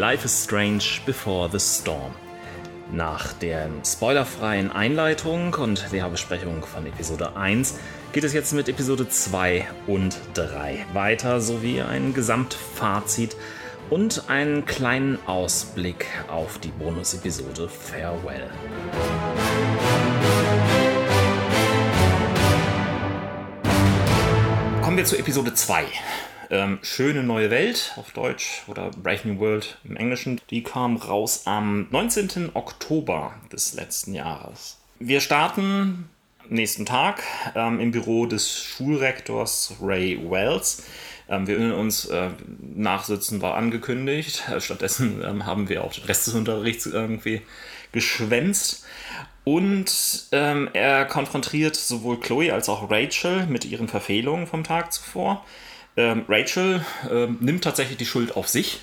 Life is Strange Before the Storm. Nach der spoilerfreien Einleitung und der Besprechung von Episode 1 geht es jetzt mit Episode 2 und 3 weiter, sowie ein Gesamtfazit und einen kleinen Ausblick auf die Bonus-Episode Farewell. Kommen wir zu Episode 2. Ähm, Schöne neue Welt auf Deutsch oder Brave New World im Englischen. Die kam raus am 19. Oktober des letzten Jahres. Wir starten nächsten Tag ähm, im Büro des Schulrektors Ray Wells. Ähm, wir erinnern uns, äh, Nachsitzen war angekündigt. Stattdessen ähm, haben wir auch den Rest des Unterrichts irgendwie geschwänzt. Und ähm, er konfrontiert sowohl Chloe als auch Rachel mit ihren Verfehlungen vom Tag zuvor. Ähm, Rachel ähm, nimmt tatsächlich die Schuld auf sich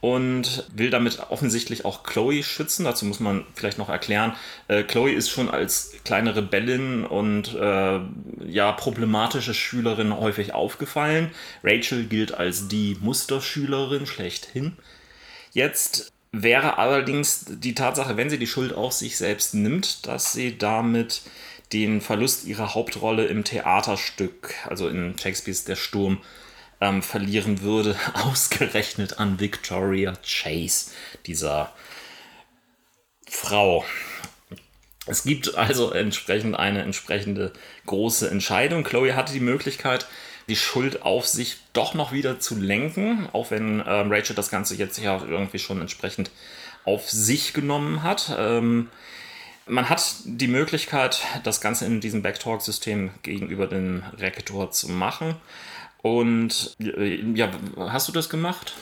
und will damit offensichtlich auch Chloe schützen. Dazu muss man vielleicht noch erklären, äh, Chloe ist schon als kleine Rebellin und äh, ja problematische Schülerin häufig aufgefallen. Rachel gilt als die Musterschülerin schlechthin. Jetzt wäre allerdings die Tatsache, wenn sie die Schuld auf sich selbst nimmt, dass sie damit den Verlust ihrer Hauptrolle im Theaterstück, also in Shakespeares Der Sturm, ähm, verlieren würde, ausgerechnet an Victoria Chase, dieser Frau. Es gibt also entsprechend eine entsprechende große Entscheidung. Chloe hatte die Möglichkeit, die Schuld auf sich doch noch wieder zu lenken, auch wenn ähm, Rachel das Ganze jetzt ja irgendwie schon entsprechend auf sich genommen hat. Ähm, man hat die Möglichkeit, das Ganze in diesem Backtalk-System gegenüber dem Rektor zu machen. Und äh, ja, hast du das gemacht?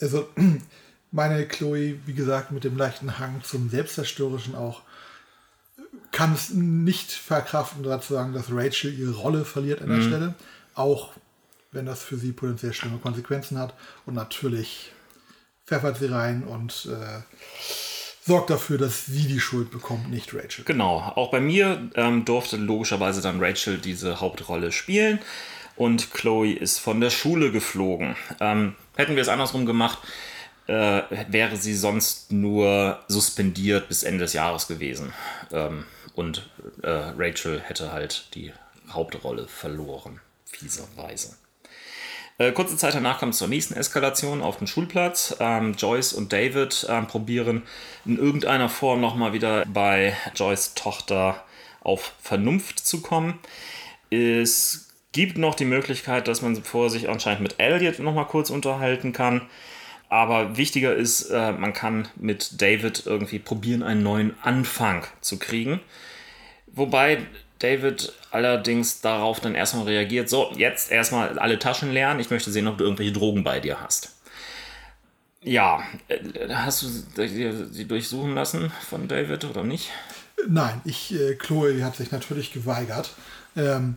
Also, meine Chloe, wie gesagt, mit dem leichten Hang zum Selbstzerstörerischen auch, kann es nicht verkraften, dazu sagen, dass Rachel ihre Rolle verliert an der mhm. Stelle. Auch wenn das für sie potenziell schlimme Konsequenzen hat. Und natürlich pfeffert sie rein und äh, sorgt dafür, dass sie die Schuld bekommt, nicht Rachel. Genau, auch bei mir ähm, durfte logischerweise dann Rachel diese Hauptrolle spielen und Chloe ist von der Schule geflogen. Ähm, hätten wir es andersrum gemacht, äh, wäre sie sonst nur suspendiert bis Ende des Jahres gewesen. Ähm, und äh, Rachel hätte halt die Hauptrolle verloren, fieserweise. Äh, kurze Zeit danach kommt es zur nächsten Eskalation auf dem Schulplatz. Ähm, Joyce und David ähm, probieren in irgendeiner Form nochmal wieder bei Joyce Tochter auf Vernunft zu kommen. Es gibt noch die Möglichkeit, dass man vor sich anscheinend mit Elliot nochmal kurz unterhalten kann. Aber wichtiger ist, äh, man kann mit David irgendwie probieren, einen neuen Anfang zu kriegen. Wobei David allerdings darauf dann erstmal reagiert, so, jetzt erstmal alle Taschen leeren, ich möchte sehen, ob du irgendwelche Drogen bei dir hast. Ja, äh, hast du sie durchsuchen lassen von David oder nicht? Nein, ich, äh, Chloe hat sich natürlich geweigert, ähm,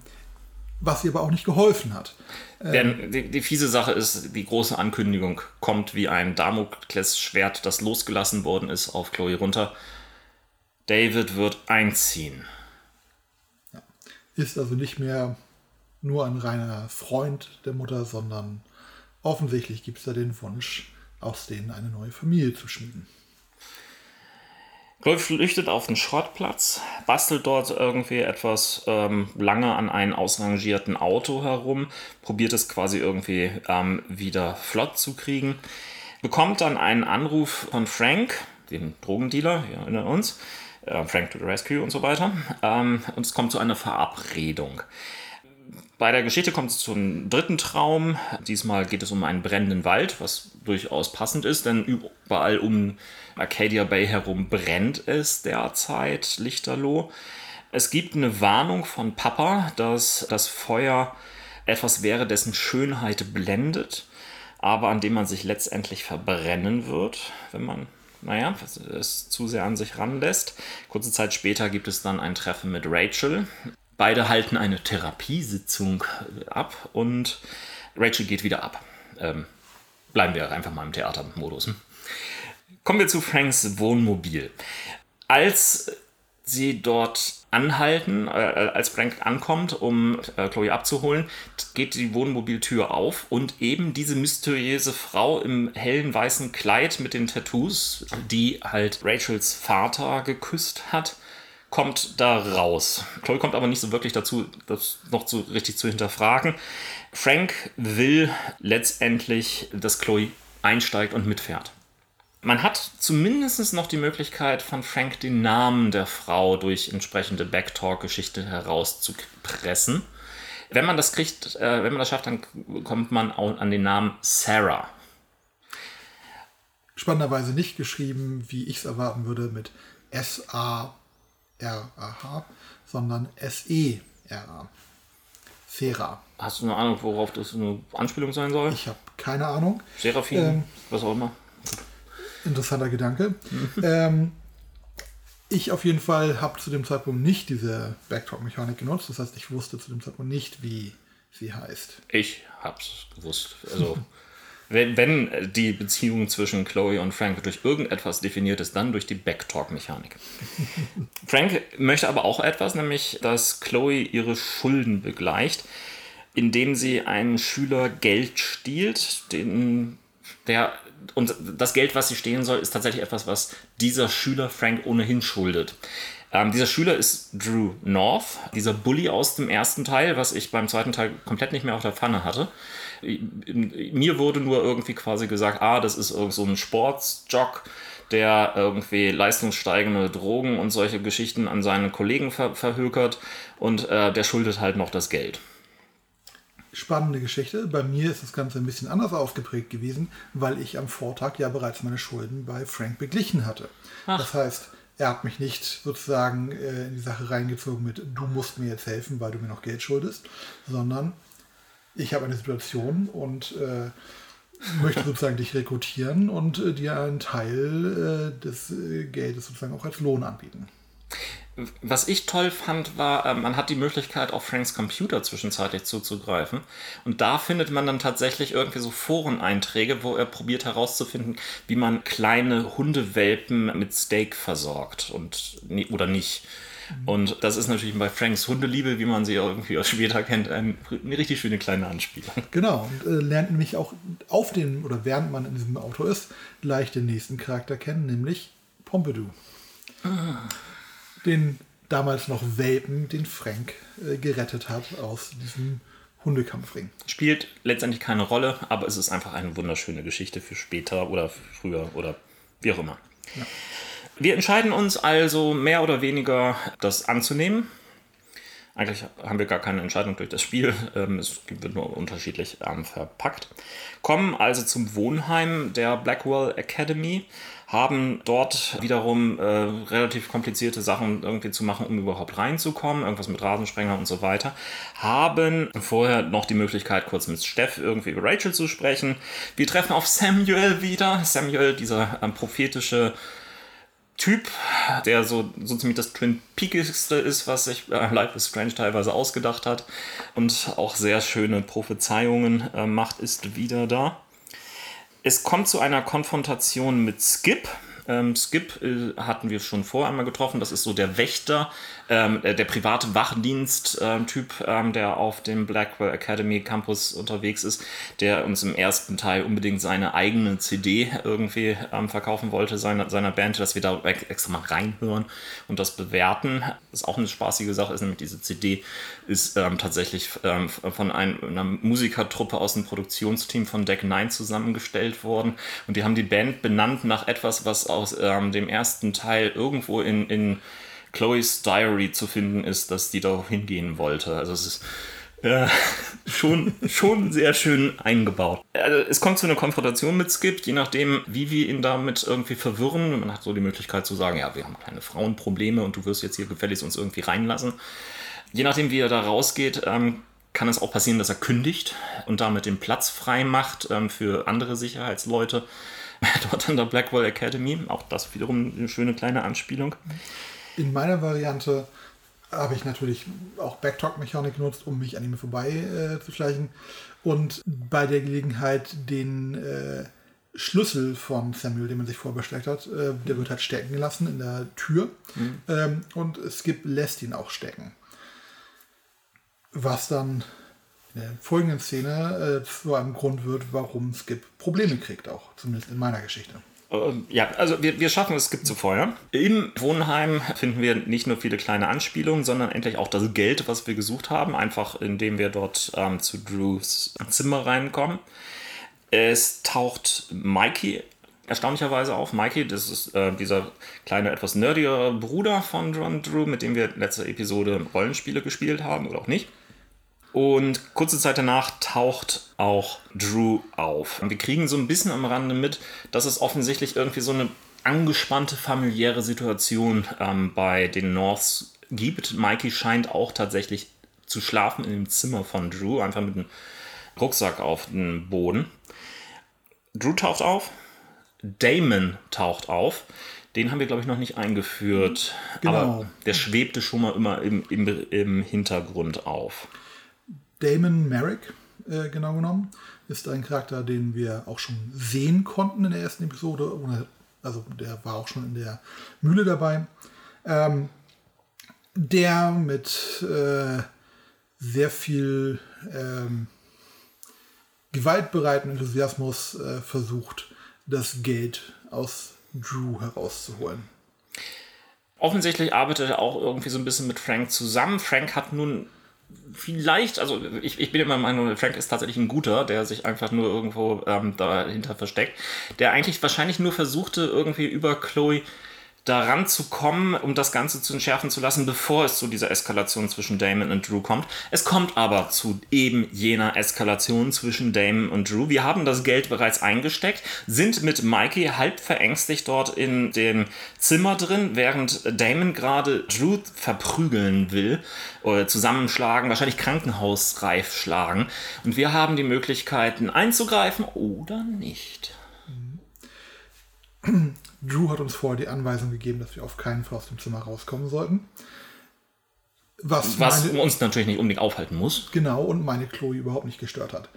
was ihr aber auch nicht geholfen hat. Ähm, Denn die, die, fiese Sache ist, die große Ankündigung kommt wie ein Damoklesschwert, das losgelassen worden ist, auf Chloe runter. David wird einziehen ist also nicht mehr nur ein reiner Freund der Mutter, sondern offensichtlich gibt es da den Wunsch, aus denen eine neue Familie zu schmieden. Golf flüchtet auf den Schrottplatz, bastelt dort irgendwie etwas ähm, lange an einem ausrangierten Auto herum, probiert es quasi irgendwie ähm, wieder flott zu kriegen, bekommt dann einen Anruf von Frank, dem Drogendealer, wir erinnern uns, Frank to the Rescue und so weiter. Ähm, und es kommt zu einer Verabredung. Bei der Geschichte kommt es zum dritten Traum. Diesmal geht es um einen brennenden Wald, was durchaus passend ist, denn überall um Arcadia Bay herum brennt es derzeit lichterloh. Es gibt eine Warnung von Papa, dass das Feuer etwas wäre, dessen Schönheit blendet, aber an dem man sich letztendlich verbrennen wird, wenn man naja, es zu sehr an sich ranlässt. Kurze Zeit später gibt es dann ein Treffen mit Rachel. Beide halten eine Therapiesitzung ab und Rachel geht wieder ab. Ähm, bleiben wir einfach mal im Theatermodus. Kommen wir zu Franks Wohnmobil. Als sie dort anhalten, äh, als Frank ankommt, um äh, Chloe abzuholen, geht die Wohnmobiltür auf und eben diese mysteriöse Frau im hellen weißen Kleid mit den Tattoos, die halt Rachels Vater geküsst hat, kommt da raus. Chloe kommt aber nicht so wirklich dazu, das noch so richtig zu hinterfragen. Frank will letztendlich, dass Chloe einsteigt und mitfährt. Man hat zumindest noch die Möglichkeit, von Frank den Namen der Frau durch entsprechende Backtalk-Geschichte herauszupressen. Wenn man das kriegt, äh, wenn man das schafft, dann kommt man auch an den Namen Sarah. Spannenderweise nicht geschrieben, wie ich es erwarten würde, mit S-A-R-A-H, sondern S-E-R-A. Sarah. Hast du eine Ahnung, worauf das eine Anspielung sein soll? Ich habe keine Ahnung. Seraphim, ähm, was auch immer. Interessanter Gedanke. ähm, ich auf jeden Fall habe zu dem Zeitpunkt nicht diese Backtalk-Mechanik genutzt. Das heißt, ich wusste zu dem Zeitpunkt nicht, wie sie heißt. Ich habe es gewusst. Also, wenn, wenn die Beziehung zwischen Chloe und Frank durch irgendetwas definiert ist, dann durch die Backtalk-Mechanik. Frank möchte aber auch etwas, nämlich, dass Chloe ihre Schulden begleicht, indem sie einen Schüler Geld stiehlt, den der und das Geld, was sie stehlen soll, ist tatsächlich etwas, was dieser Schüler Frank ohnehin schuldet. Ähm, dieser Schüler ist Drew North, dieser Bully aus dem ersten Teil, was ich beim zweiten Teil komplett nicht mehr auf der Pfanne hatte. Mir wurde nur irgendwie quasi gesagt, ah, das ist irgend so ein Sportsjock, der irgendwie leistungssteigende Drogen und solche Geschichten an seine Kollegen ver verhökert und äh, der schuldet halt noch das Geld spannende Geschichte. Bei mir ist das Ganze ein bisschen anders ausgeprägt gewesen, weil ich am Vortag ja bereits meine Schulden bei Frank beglichen hatte. Ach. Das heißt, er hat mich nicht sozusagen äh, in die Sache reingezogen mit, du musst mir jetzt helfen, weil du mir noch Geld schuldest, sondern ich habe eine Situation und äh, möchte sozusagen dich rekrutieren und äh, dir einen Teil äh, des äh, Geldes sozusagen auch als Lohn anbieten. Was ich toll fand, war, äh, man hat die Möglichkeit, auf Franks Computer zwischenzeitlich zuzugreifen. Und da findet man dann tatsächlich irgendwie so Foreneinträge, wo er probiert herauszufinden, wie man kleine Hundewelpen mit Steak versorgt und oder nicht. Und das ist natürlich bei Franks Hundeliebe, wie man sie irgendwie aus später kennt, eine, eine richtig schöne kleine Anspielung. Genau, und äh, lernt nämlich auch auf dem, oder während man in diesem Auto ist, gleich den nächsten Charakter kennen, nämlich Pompidou. Ah den damals noch Welpen, den Frank, äh, gerettet hat aus diesem Hundekampfring. Spielt letztendlich keine Rolle, aber es ist einfach eine wunderschöne Geschichte für später oder früher oder wie auch immer. Ja. Wir entscheiden uns also mehr oder weniger, das anzunehmen. Eigentlich haben wir gar keine Entscheidung durch das Spiel. Ähm, es wird nur unterschiedlich ähm, verpackt. Kommen also zum Wohnheim der Blackwell Academy haben dort wiederum äh, relativ komplizierte Sachen irgendwie zu machen, um überhaupt reinzukommen, irgendwas mit Rasensprenger und so weiter, haben vorher noch die Möglichkeit, kurz mit Steff irgendwie über Rachel zu sprechen. Wir treffen auf Samuel wieder. Samuel, dieser ähm, prophetische Typ, der so, so ziemlich das Twin Peakigste ist, was sich äh, Life is Strange teilweise ausgedacht hat und auch sehr schöne Prophezeiungen äh, macht, ist wieder da. Es kommt zu einer Konfrontation mit Skip. Ähm, Skip äh, hatten wir schon vorher einmal getroffen. Das ist so der Wächter, ähm, äh, der private Wachdienst-Typ, ähm, der auf dem Blackwell Academy Campus unterwegs ist, der uns im ersten Teil unbedingt seine eigene CD irgendwie ähm, verkaufen wollte, seiner, seiner Band, dass wir da extra mal reinhören und das bewerten. Das ist auch eine spaßige Sache, ist nämlich diese CD ist ähm, tatsächlich ähm, von einem, einer Musikertruppe aus dem Produktionsteam von Deck 9 zusammengestellt worden und die haben die Band benannt nach etwas, was aus ähm, dem ersten Teil irgendwo in, in Chloe's Diary zu finden ist, dass die da hingehen wollte. Also es ist äh, schon, schon sehr schön eingebaut. Also es kommt zu einer Konfrontation mit Skip, je nachdem, wie wir ihn damit irgendwie verwirren. Man hat so die Möglichkeit zu sagen, ja, wir haben keine Frauenprobleme und du wirst jetzt hier gefälligst uns irgendwie reinlassen. Je nachdem, wie er da rausgeht, ähm, kann es auch passieren, dass er kündigt und damit den Platz frei macht ähm, für andere Sicherheitsleute dort an der Blackwell Academy. Auch das wiederum eine schöne kleine Anspielung. In meiner Variante habe ich natürlich auch Backtalk-Mechanik genutzt, um mich an ihm vorbei äh, zu schleichen. Und bei der Gelegenheit den äh, Schlüssel von Samuel, den man sich vorbestellt hat, äh, der wird halt stecken gelassen in der Tür. Mhm. Ähm, und Skip lässt ihn auch stecken. Was dann in der folgenden Szene äh, zu einem Grund wird, warum Skip Probleme kriegt, auch zumindest in meiner Geschichte. Ähm, ja, also wir, wir schaffen es, Skip zu feuern. Im Wohnheim finden wir nicht nur viele kleine Anspielungen, sondern endlich auch das Geld, was wir gesucht haben, einfach indem wir dort ähm, zu Drews Zimmer reinkommen. Es taucht Mikey erstaunlicherweise auf. Mikey, das ist äh, dieser kleine, etwas nerdigere Bruder von John Drew, mit dem wir letzte Episode Rollenspiele gespielt haben oder auch nicht. Und kurze Zeit danach taucht auch Drew auf. Und wir kriegen so ein bisschen am Rande mit, dass es offensichtlich irgendwie so eine angespannte familiäre Situation ähm, bei den Norths gibt. Mikey scheint auch tatsächlich zu schlafen in dem Zimmer von Drew, einfach mit einem Rucksack auf dem Boden. Drew taucht auf, Damon taucht auf. Den haben wir, glaube ich, noch nicht eingeführt. Genau. Aber der schwebte schon mal immer im, im, im Hintergrund auf. Damon Merrick, äh, genau genommen, ist ein Charakter, den wir auch schon sehen konnten in der ersten Episode. Also der war auch schon in der Mühle dabei. Ähm, der mit äh, sehr viel ähm, gewaltbereiten Enthusiasmus äh, versucht, das Geld aus Drew herauszuholen. Offensichtlich arbeitet er auch irgendwie so ein bisschen mit Frank zusammen. Frank hat nun vielleicht, also ich, ich bin immer der Meinung, Frank ist tatsächlich ein guter, der sich einfach nur irgendwo ähm, dahinter versteckt, der eigentlich wahrscheinlich nur versuchte, irgendwie über Chloe daran zu kommen, um das Ganze zu entschärfen zu lassen, bevor es zu dieser Eskalation zwischen Damon und Drew kommt. Es kommt aber zu eben jener Eskalation zwischen Damon und Drew. Wir haben das Geld bereits eingesteckt, sind mit Mikey halb verängstigt dort in dem Zimmer drin, während Damon gerade Drew verprügeln will oder zusammenschlagen, wahrscheinlich krankenhausreif schlagen. Und wir haben die Möglichkeiten einzugreifen oder nicht. Drew hat uns vorher die Anweisung gegeben, dass wir auf keinen Fall aus dem Zimmer rauskommen sollten. Was, Was meine, uns natürlich nicht unbedingt aufhalten muss. Genau, und meine Chloe überhaupt nicht gestört hat.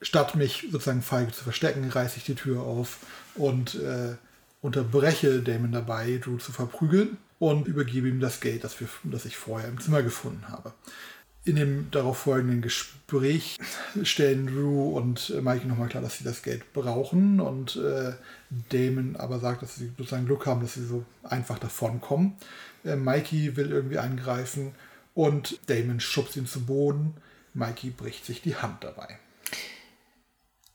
Statt mich sozusagen feige zu verstecken, reiße ich die Tür auf und äh, unterbreche Damon dabei, Drew zu verprügeln und übergebe ihm das Geld, das, wir, das ich vorher im Zimmer gefunden habe. In dem darauf folgenden Gespräch stellen Drew und äh, Mikey nochmal klar, dass sie das Geld brauchen und äh, Damon aber sagt, dass sie sozusagen Glück haben, dass sie so einfach davon kommen. Äh, Mikey will irgendwie eingreifen und Damon schubst ihn zu Boden. Mikey bricht sich die Hand dabei.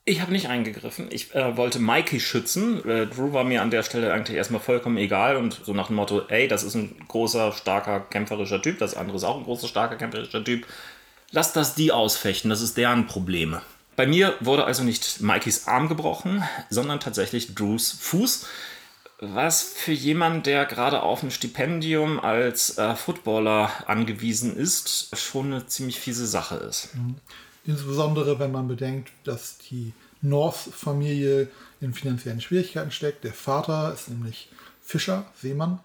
Ich habe nicht eingegriffen. Ich äh, wollte Mikey schützen. Äh, Drew war mir an der Stelle eigentlich erstmal vollkommen egal und so nach dem Motto, ey, das ist ein großer, starker, kämpferischer Typ, das andere ist auch ein großer, starker, kämpferischer Typ. Lass das die ausfechten, das ist deren Probleme. Bei mir wurde also nicht Mikeys Arm gebrochen, sondern tatsächlich Drews Fuß. Was für jemanden, der gerade auf ein Stipendium als äh, Footballer angewiesen ist, schon eine ziemlich fiese Sache ist. Mhm. Insbesondere wenn man bedenkt, dass die North-Familie in finanziellen Schwierigkeiten steckt. Der Vater ist nämlich Fischer, Seemann.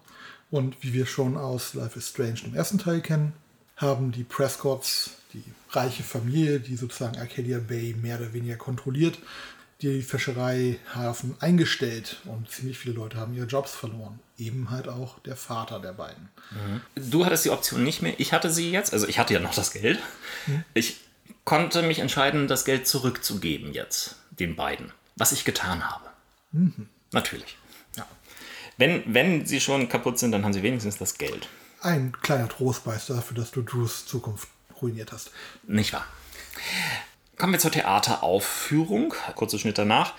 Und wie wir schon aus Life is Strange im ersten Teil kennen, haben die Prescotts, die reiche Familie, die sozusagen Arcadia Bay mehr oder weniger kontrolliert, die Fischereihafen eingestellt und ziemlich viele Leute haben ihre Jobs verloren. Eben halt auch der Vater der beiden. Mhm. Du hattest die Option nicht mehr. Ich hatte sie jetzt. Also ich hatte ja noch das Geld. Mhm. Ich konnte mich entscheiden, das Geld zurückzugeben jetzt, den beiden. Was ich getan habe. Mhm. Natürlich. Ja. Wenn, wenn sie schon kaputt sind, dann haben sie wenigstens das Geld. Ein kleiner Trostbeiß dafür, dass du Drews Zukunft ruiniert hast. Nicht wahr? Kommen wir zur Theateraufführung. Kurzer Schnitt danach.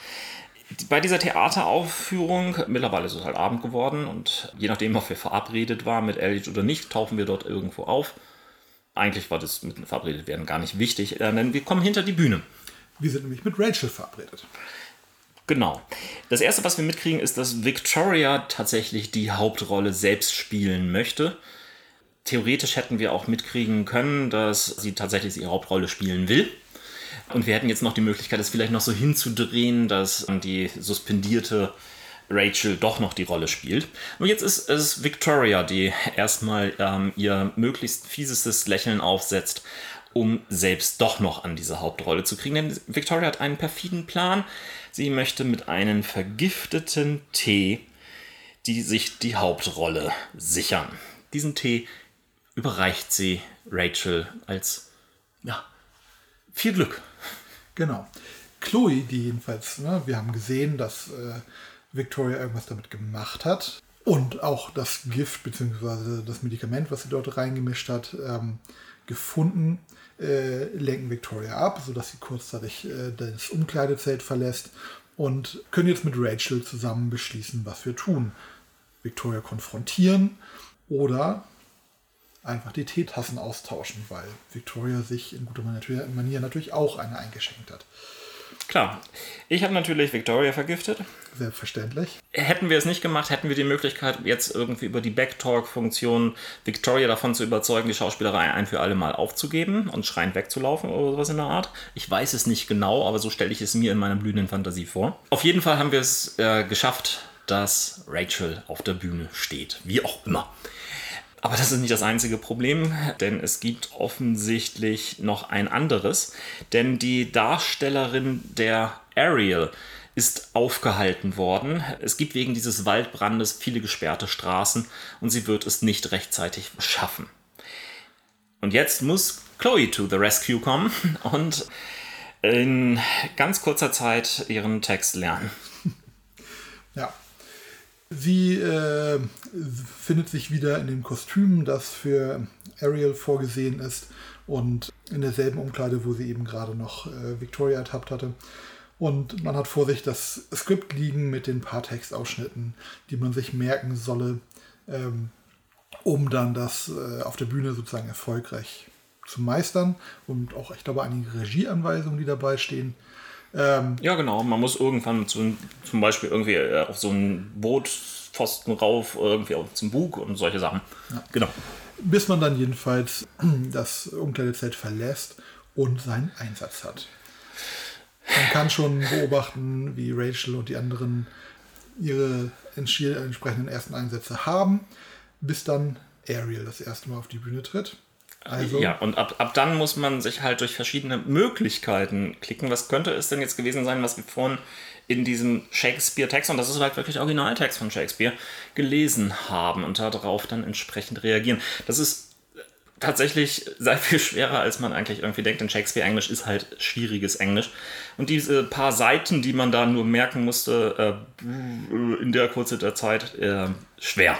Bei dieser Theateraufführung, mittlerweile ist es halt Abend geworden und je nachdem, ob wir verabredet waren mit Elliot oder nicht, tauchen wir dort irgendwo auf. Eigentlich war das mit verabredet werden gar nicht wichtig, äh, denn wir kommen hinter die Bühne. Wir sind nämlich mit Rachel verabredet. Genau. Das erste, was wir mitkriegen, ist, dass Victoria tatsächlich die Hauptrolle selbst spielen möchte. Theoretisch hätten wir auch mitkriegen können, dass sie tatsächlich ihre Hauptrolle spielen will. Und wir hätten jetzt noch die Möglichkeit, es vielleicht noch so hinzudrehen, dass die suspendierte Rachel doch noch die Rolle spielt. Und jetzt ist es Victoria, die erstmal ähm, ihr möglichst fiesestes Lächeln aufsetzt um selbst doch noch an diese Hauptrolle zu kriegen. Denn Victoria hat einen perfiden Plan. Sie möchte mit einem vergifteten Tee die sich die Hauptrolle sichern. Diesen Tee überreicht sie Rachel als ja, viel Glück. Genau. Chloe, die jedenfalls, ne, wir haben gesehen, dass äh, Victoria irgendwas damit gemacht hat. Und auch das Gift bzw. das Medikament, was sie dort reingemischt hat, ähm, gefunden, äh, lenken Victoria ab, sodass sie kurzzeitig äh, das Umkleidezelt verlässt und können jetzt mit Rachel zusammen beschließen, was wir tun. Victoria konfrontieren oder einfach die Teetassen austauschen, weil Victoria sich in guter Manier natürlich auch eine eingeschenkt hat. Klar. Ich habe natürlich Victoria vergiftet. Selbstverständlich. Hätten wir es nicht gemacht, hätten wir die Möglichkeit, jetzt irgendwie über die Backtalk-Funktion Victoria davon zu überzeugen, die Schauspielerei ein für alle Mal aufzugeben und schreiend wegzulaufen oder sowas in der Art. Ich weiß es nicht genau, aber so stelle ich es mir in meiner blühenden Fantasie vor. Auf jeden Fall haben wir es äh, geschafft, dass Rachel auf der Bühne steht. Wie auch immer. Aber das ist nicht das einzige Problem, denn es gibt offensichtlich noch ein anderes. Denn die Darstellerin der Ariel ist aufgehalten worden. Es gibt wegen dieses Waldbrandes viele gesperrte Straßen und sie wird es nicht rechtzeitig schaffen. Und jetzt muss Chloe to the rescue kommen und in ganz kurzer Zeit ihren Text lernen. Ja, Sie äh, findet sich wieder in dem Kostüm, das für Ariel vorgesehen ist und in derselben Umkleide, wo sie eben gerade noch äh, Victoria ertappt hatte. Und man hat vor sich das Skript liegen mit den paar Textausschnitten, die man sich merken solle, ähm, um dann das äh, auf der Bühne sozusagen erfolgreich zu meistern. Und auch, ich glaube, einige Regieanweisungen, die dabei stehen. Ähm, ja, genau. Man muss irgendwann zu, zum Beispiel irgendwie äh, auf so ein Bootpfosten rauf, irgendwie zum Bug und solche Sachen. Ja. Genau. Bis man dann jedenfalls das Umkleidezelt verlässt und seinen Einsatz hat. Man kann schon beobachten, wie Rachel und die anderen ihre entsprechenden ersten Einsätze haben, bis dann Ariel das erste Mal auf die Bühne tritt. Also. Ja, und ab, ab dann muss man sich halt durch verschiedene Möglichkeiten klicken. Was könnte es denn jetzt gewesen sein, was wir vorhin in diesem Shakespeare-Text, und das ist halt wirklich Originaltext von Shakespeare, gelesen haben und darauf dann entsprechend reagieren. Das ist tatsächlich sehr viel schwerer, als man eigentlich irgendwie denkt, denn Shakespeare-Englisch ist halt schwieriges Englisch. Und diese paar Seiten, die man da nur merken musste, äh, in der kurzen Zeit, äh, schwer.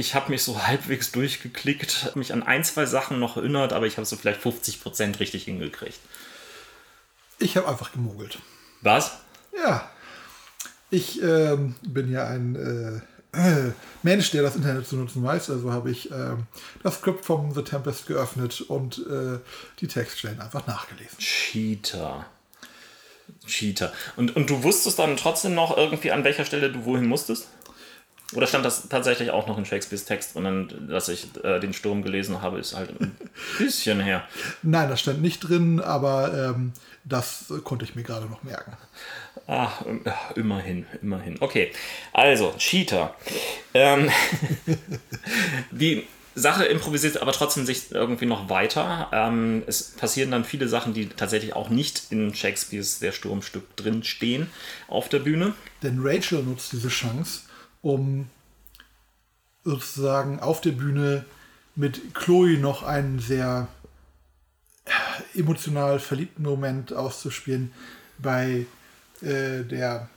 Ich habe mich so halbwegs durchgeklickt, mich an ein, zwei Sachen noch erinnert, aber ich habe so vielleicht 50% richtig hingekriegt. Ich habe einfach gemogelt. Was? Ja. Ich ähm, bin ja ein äh, Mensch, der das Internet zu nutzen weiß. Also habe ich äh, das Skript vom The Tempest geöffnet und äh, die Textstellen einfach nachgelesen. Cheater. Cheater. Und, und du wusstest dann trotzdem noch irgendwie, an welcher Stelle du wohin musstest? Oder stand das tatsächlich auch noch in Shakespeares Text und dann, dass ich äh, den Sturm gelesen habe, ist halt ein bisschen her. Nein, das stand nicht drin, aber ähm, das konnte ich mir gerade noch merken. Ach, immerhin, immerhin. Okay, also, Cheater. Ähm, die Sache improvisiert aber trotzdem sich irgendwie noch weiter. Ähm, es passieren dann viele Sachen, die tatsächlich auch nicht in Shakespeares Der Sturmstück drin stehen auf der Bühne. Denn Rachel nutzt diese Chance um sozusagen auf der Bühne mit Chloe noch einen sehr emotional verliebten Moment auszuspielen, bei äh, der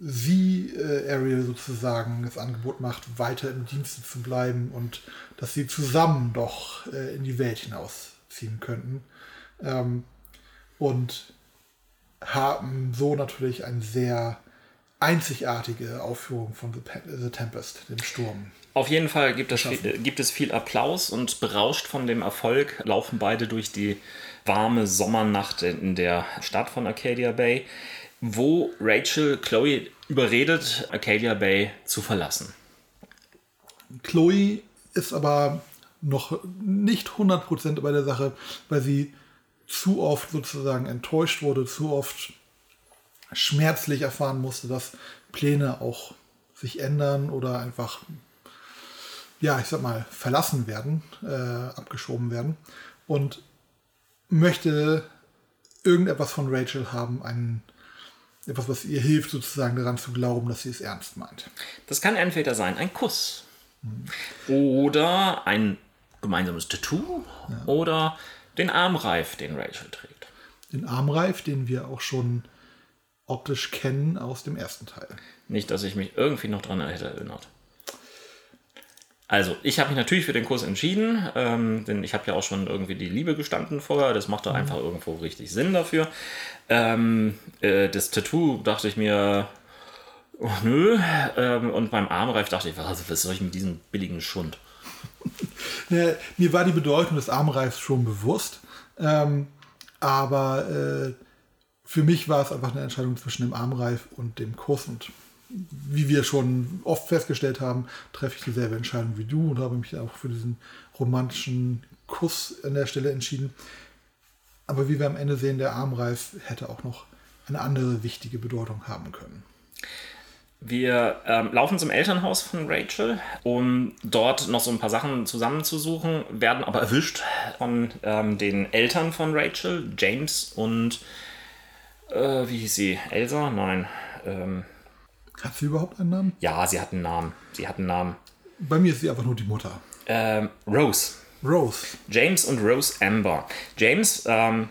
sie äh, Ariel sozusagen das Angebot macht, weiter im Dienste zu bleiben und dass sie zusammen doch äh, in die Welt hinausziehen könnten. Ähm, und haben so natürlich ein sehr einzigartige Aufführung von The, Tempest, dem Sturm. Auf jeden Fall gibt es, viel, gibt es viel Applaus und berauscht von dem Erfolg laufen beide durch die warme Sommernacht in der Stadt von Arcadia Bay, wo Rachel Chloe überredet, Arcadia Bay zu verlassen. Chloe ist aber noch nicht 100% bei der Sache, weil sie zu oft sozusagen enttäuscht wurde, zu oft schmerzlich erfahren musste, dass Pläne auch sich ändern oder einfach, ja, ich sag mal, verlassen werden, äh, abgeschoben werden. Und möchte irgendetwas von Rachel haben, ein, etwas, was ihr hilft, sozusagen daran zu glauben, dass sie es ernst meint. Das kann entweder sein ein Kuss oder ein gemeinsames Tattoo oder den Armreif, den Rachel trägt. Den Armreif, den wir auch schon optisch kennen aus dem ersten Teil. Nicht, dass ich mich irgendwie noch dran hätte erinnert. Also, ich habe mich natürlich für den Kurs entschieden, ähm, denn ich habe ja auch schon irgendwie die Liebe gestanden vorher. Das machte einfach irgendwo richtig Sinn dafür. Ähm, äh, das Tattoo dachte ich mir, oh, nö. Ähm, und beim Armreif dachte ich, was, was soll ich mit diesem billigen Schund? Ja, mir war die Bedeutung des Armreifs schon bewusst, ähm, aber äh, für mich war es einfach eine Entscheidung zwischen dem Armreif und dem Kuss. Und wie wir schon oft festgestellt haben, treffe ich dieselbe Entscheidung wie du und habe mich auch für diesen romantischen Kuss an der Stelle entschieden. Aber wie wir am Ende sehen, der Armreif hätte auch noch eine andere wichtige Bedeutung haben können. Wir ähm, laufen zum Elternhaus von Rachel, um dort noch so ein paar Sachen zusammenzusuchen, werden aber erwischt von ähm, den Eltern von Rachel, James und äh, wie hieß sie? Elsa? Nein. Ähm, Hat sie überhaupt einen Namen? ja, sie hat einen Namen. Sie hat einen Namen. Bei mir ist sie einfach nur die Mutter. Ähm, Rose. Rose. James und Rose Amber. James ähm,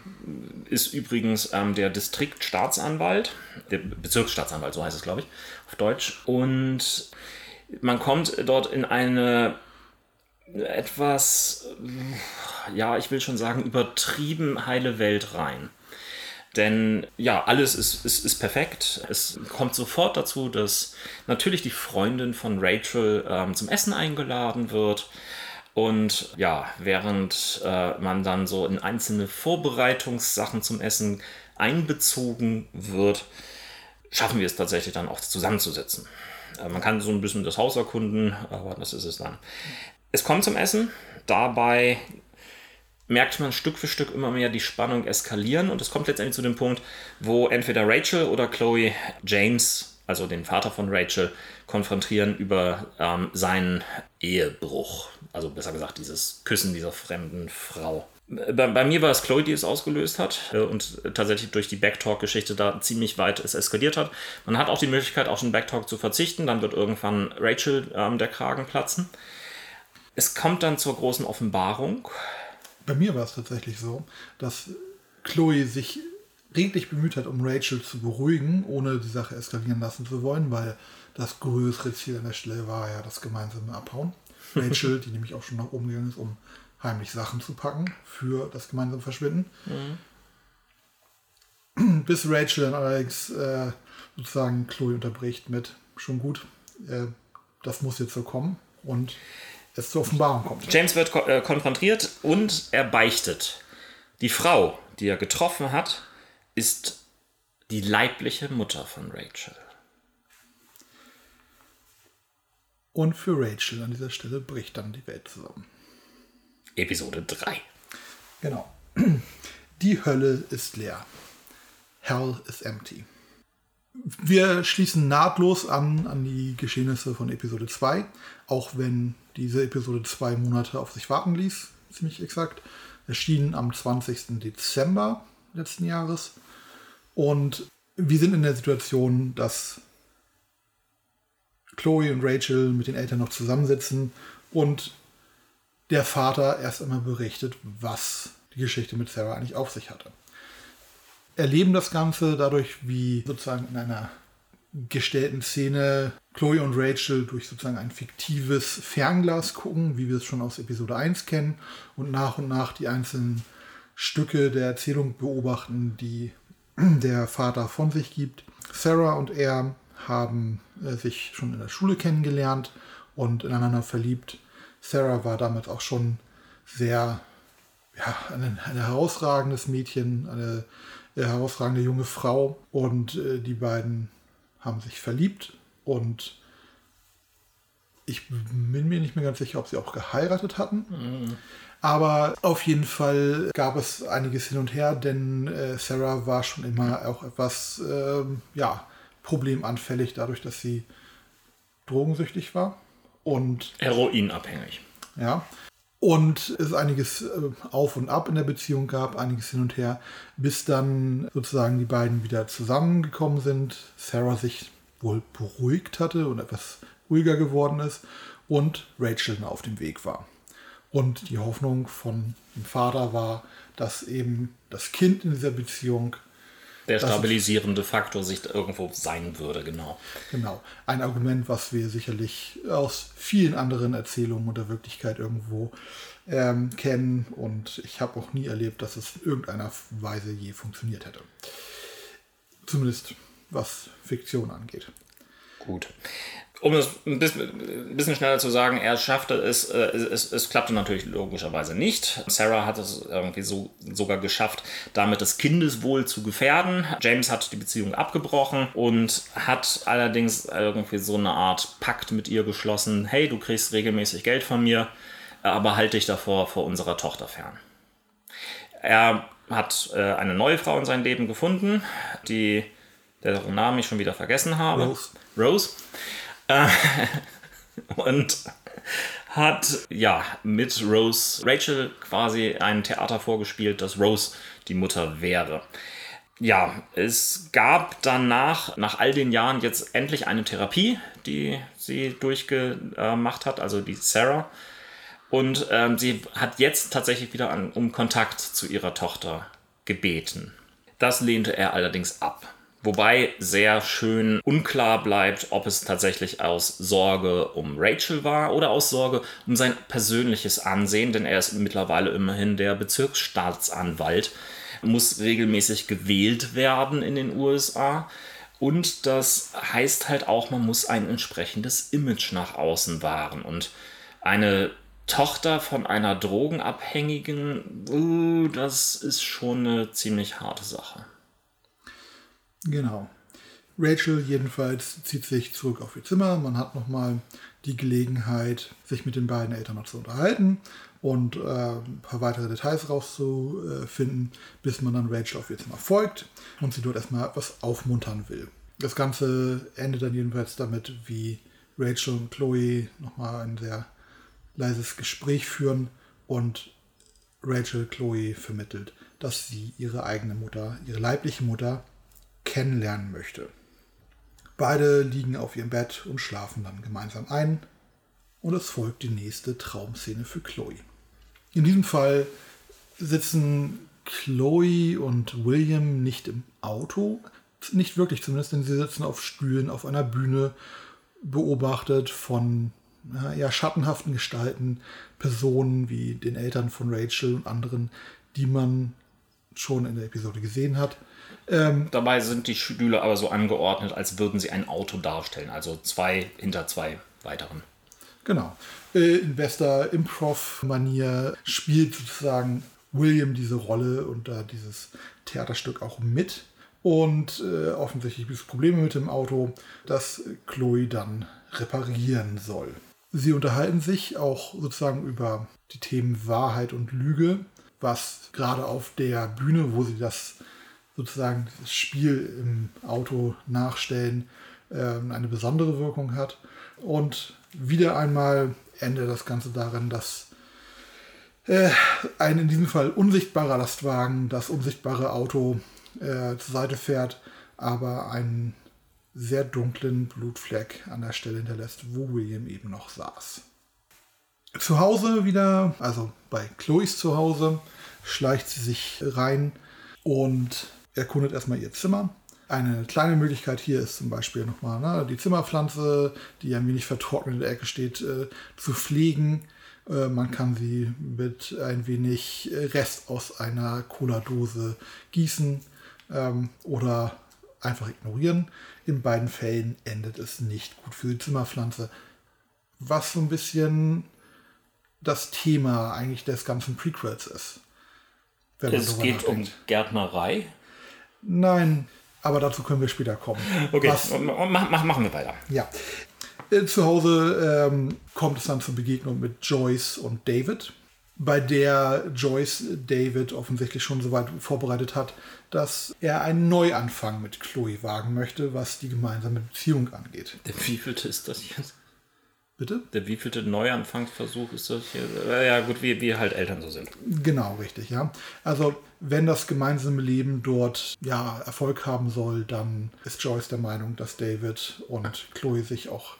ist übrigens ähm, der Distriktstaatsanwalt, der Bezirksstaatsanwalt, so heißt es, glaube ich, auf Deutsch. Und man kommt dort in eine etwas, ja, ich will schon sagen, übertrieben heile Welt rein. Denn ja, alles ist, ist, ist perfekt. Es kommt sofort dazu, dass natürlich die Freundin von Rachel ähm, zum Essen eingeladen wird. Und ja, während äh, man dann so in einzelne Vorbereitungssachen zum Essen einbezogen wird, schaffen wir es tatsächlich dann auch zusammenzusetzen. Äh, man kann so ein bisschen das Haus erkunden, aber das ist es dann. Es kommt zum Essen. Dabei merkt man Stück für Stück immer mehr die Spannung eskalieren und es kommt letztendlich zu dem Punkt, wo entweder Rachel oder Chloe James, also den Vater von Rachel, konfrontieren über ähm, seinen Ehebruch. Also besser gesagt, dieses Küssen dieser fremden Frau. Bei, bei mir war es Chloe, die es ausgelöst hat äh, und tatsächlich durch die Backtalk-Geschichte da ziemlich weit es eskaliert hat. Man hat auch die Möglichkeit, auf den Backtalk zu verzichten, dann wird irgendwann Rachel ähm, der Kragen platzen. Es kommt dann zur großen Offenbarung. Bei mir war es tatsächlich so, dass Chloe sich redlich bemüht hat, um Rachel zu beruhigen, ohne die Sache eskalieren lassen zu wollen, weil das größere Ziel an der Stelle war ja das gemeinsame Abhauen. Rachel, die nämlich auch schon nach oben gegangen ist, um heimlich Sachen zu packen für das gemeinsame Verschwinden. Bis Rachel dann allerdings äh, sozusagen Chloe unterbricht mit schon gut, äh, das muss jetzt so kommen und es zur Offenbarung kommt. James wird ko äh, konfrontiert und er beichtet. Die Frau, die er getroffen hat, ist die leibliche Mutter von Rachel. Und für Rachel an dieser Stelle bricht dann die Welt zusammen. Episode 3. Genau. Die Hölle ist leer. Hell is empty. Wir schließen nahtlos an an die Geschehnisse von Episode 2, auch wenn diese Episode zwei Monate auf sich warten ließ, ziemlich exakt. Erschien am 20. Dezember letzten Jahres. Und wir sind in der Situation, dass Chloe und Rachel mit den Eltern noch zusammensitzen und der Vater erst einmal berichtet, was die Geschichte mit Sarah eigentlich auf sich hatte. Erleben das Ganze dadurch, wie sozusagen in einer gestellten Szene Chloe und Rachel durch sozusagen ein fiktives Fernglas gucken, wie wir es schon aus Episode 1 kennen, und nach und nach die einzelnen Stücke der Erzählung beobachten, die der Vater von sich gibt. Sarah und er haben äh, sich schon in der Schule kennengelernt und ineinander verliebt. Sarah war damals auch schon sehr ja, ein, ein herausragendes Mädchen, eine äh, herausragende junge Frau und äh, die beiden haben sich verliebt und ich bin mir nicht mehr ganz sicher, ob sie auch geheiratet hatten. Aber auf jeden Fall gab es einiges hin und her, denn äh, Sarah war schon immer auch etwas ähm, ja, problemanfällig, dadurch, dass sie drogensüchtig war. Und Heroinabhängig. ja. Und es einiges äh, auf und ab in der Beziehung gab, einiges hin und her, bis dann sozusagen die beiden wieder zusammengekommen sind. Sarah sich wohl beruhigt hatte und etwas ruhiger geworden ist und Rachel auf dem Weg war. Und die Hoffnung von dem Vater war, dass eben das Kind in dieser Beziehung der stabilisierende Faktor sich irgendwo sein würde, genau. Genau. Ein Argument, was wir sicherlich aus vielen anderen Erzählungen und der Wirklichkeit irgendwo ähm, kennen. Und ich habe auch nie erlebt, dass es in irgendeiner Weise je funktioniert hätte. Zumindest was Fiktion angeht. Gut um es ein bisschen, schneller zu sagen, er schaffte es, äh, es, es klappte natürlich logischerweise nicht. Sarah hat es irgendwie so, sogar geschafft, damit das Kindeswohl zu gefährden. James hat die Beziehung abgebrochen und hat allerdings irgendwie so eine Art Pakt mit ihr geschlossen. Hey, du kriegst regelmäßig Geld von mir, aber halt dich davor vor unserer Tochter fern. Er hat äh, eine neue Frau in sein Leben gefunden, die deren Namen ich schon wieder vergessen habe. Rose. Rose. Äh, und hat ja mit Rose Rachel quasi ein Theater vorgespielt, dass Rose die Mutter wäre. Ja, es gab danach, nach all den Jahren, jetzt endlich eine Therapie, die sie durchgemacht hat, also die Sarah. Und ähm, sie hat jetzt tatsächlich wieder an, um Kontakt zu ihrer Tochter gebeten. Das lehnte er allerdings ab. Wobei sehr schön unklar bleibt, ob es tatsächlich aus Sorge um Rachel war oder aus Sorge um sein persönliches Ansehen, denn er ist mittlerweile immerhin der Bezirksstaatsanwalt, muss regelmäßig gewählt werden in den USA. Und das heißt halt auch, man muss ein entsprechendes Image nach außen wahren. Und eine Tochter von einer Drogenabhängigen, uh, das ist schon eine ziemlich harte Sache. Genau. Rachel jedenfalls zieht sich zurück auf ihr Zimmer. Man hat nochmal die Gelegenheit, sich mit den beiden Eltern noch zu unterhalten und äh, ein paar weitere Details rauszufinden, bis man dann Rachel auf ihr Zimmer folgt und sie dort erstmal etwas aufmuntern will. Das Ganze endet dann jedenfalls damit, wie Rachel und Chloe nochmal ein sehr leises Gespräch führen und Rachel Chloe vermittelt, dass sie ihre eigene Mutter, ihre leibliche Mutter, kennenlernen möchte. Beide liegen auf ihrem Bett und schlafen dann gemeinsam ein und es folgt die nächste Traumszene für Chloe. In diesem Fall sitzen Chloe und William nicht im Auto, nicht wirklich zumindest, denn sie sitzen auf Stühlen auf einer Bühne, beobachtet von ja, schattenhaften Gestalten, Personen wie den Eltern von Rachel und anderen, die man schon in der Episode gesehen hat. Ähm, Dabei sind die Stühle aber so angeordnet, als würden sie ein Auto darstellen, also zwei hinter zwei weiteren. Genau. Äh, in bester Improv-Manier spielt sozusagen William diese Rolle und da dieses Theaterstück auch mit. Und äh, offensichtlich gibt es Probleme mit dem Auto, das Chloe dann reparieren soll. Sie unterhalten sich auch sozusagen über die Themen Wahrheit und Lüge, was gerade auf der Bühne, wo sie das sozusagen das Spiel im Auto nachstellen, äh, eine besondere Wirkung hat. Und wieder einmal endet das Ganze darin, dass äh, ein in diesem Fall unsichtbarer Lastwagen das unsichtbare Auto äh, zur Seite fährt, aber einen sehr dunklen Blutfleck an der Stelle hinterlässt, wo William eben noch saß. Zu Hause wieder, also bei Chloes zu Hause, schleicht sie sich rein und erkundet erstmal ihr Zimmer. Eine kleine Möglichkeit hier ist zum Beispiel nochmal ne, die Zimmerpflanze, die ein wenig vertrocknet in der Ecke steht, äh, zu pflegen. Äh, man kann sie mit ein wenig Rest aus einer Cola-Dose gießen ähm, oder einfach ignorieren. In beiden Fällen endet es nicht gut für die Zimmerpflanze. Was so ein bisschen das Thema eigentlich des ganzen Prequels ist. Es geht um Gärtnerei. Nein, aber dazu können wir später kommen. Okay, Was, mach, mach, machen wir weiter. Ja. Äh, zu Hause ähm, kommt es dann zur Begegnung mit Joyce und David, bei der Joyce David offensichtlich schon so weit vorbereitet hat, dass er einen Neuanfang mit Chloe wagen möchte, was die gemeinsame Beziehung angeht. Der wievielte ist das jetzt? Bitte? Der wievielte Neuanfangsversuch ist das hier? Ja, gut, wie, wie halt Eltern so sind. Genau, richtig, ja. Also, wenn das gemeinsame Leben dort ja, Erfolg haben soll, dann ist Joyce der Meinung, dass David und Chloe sich auch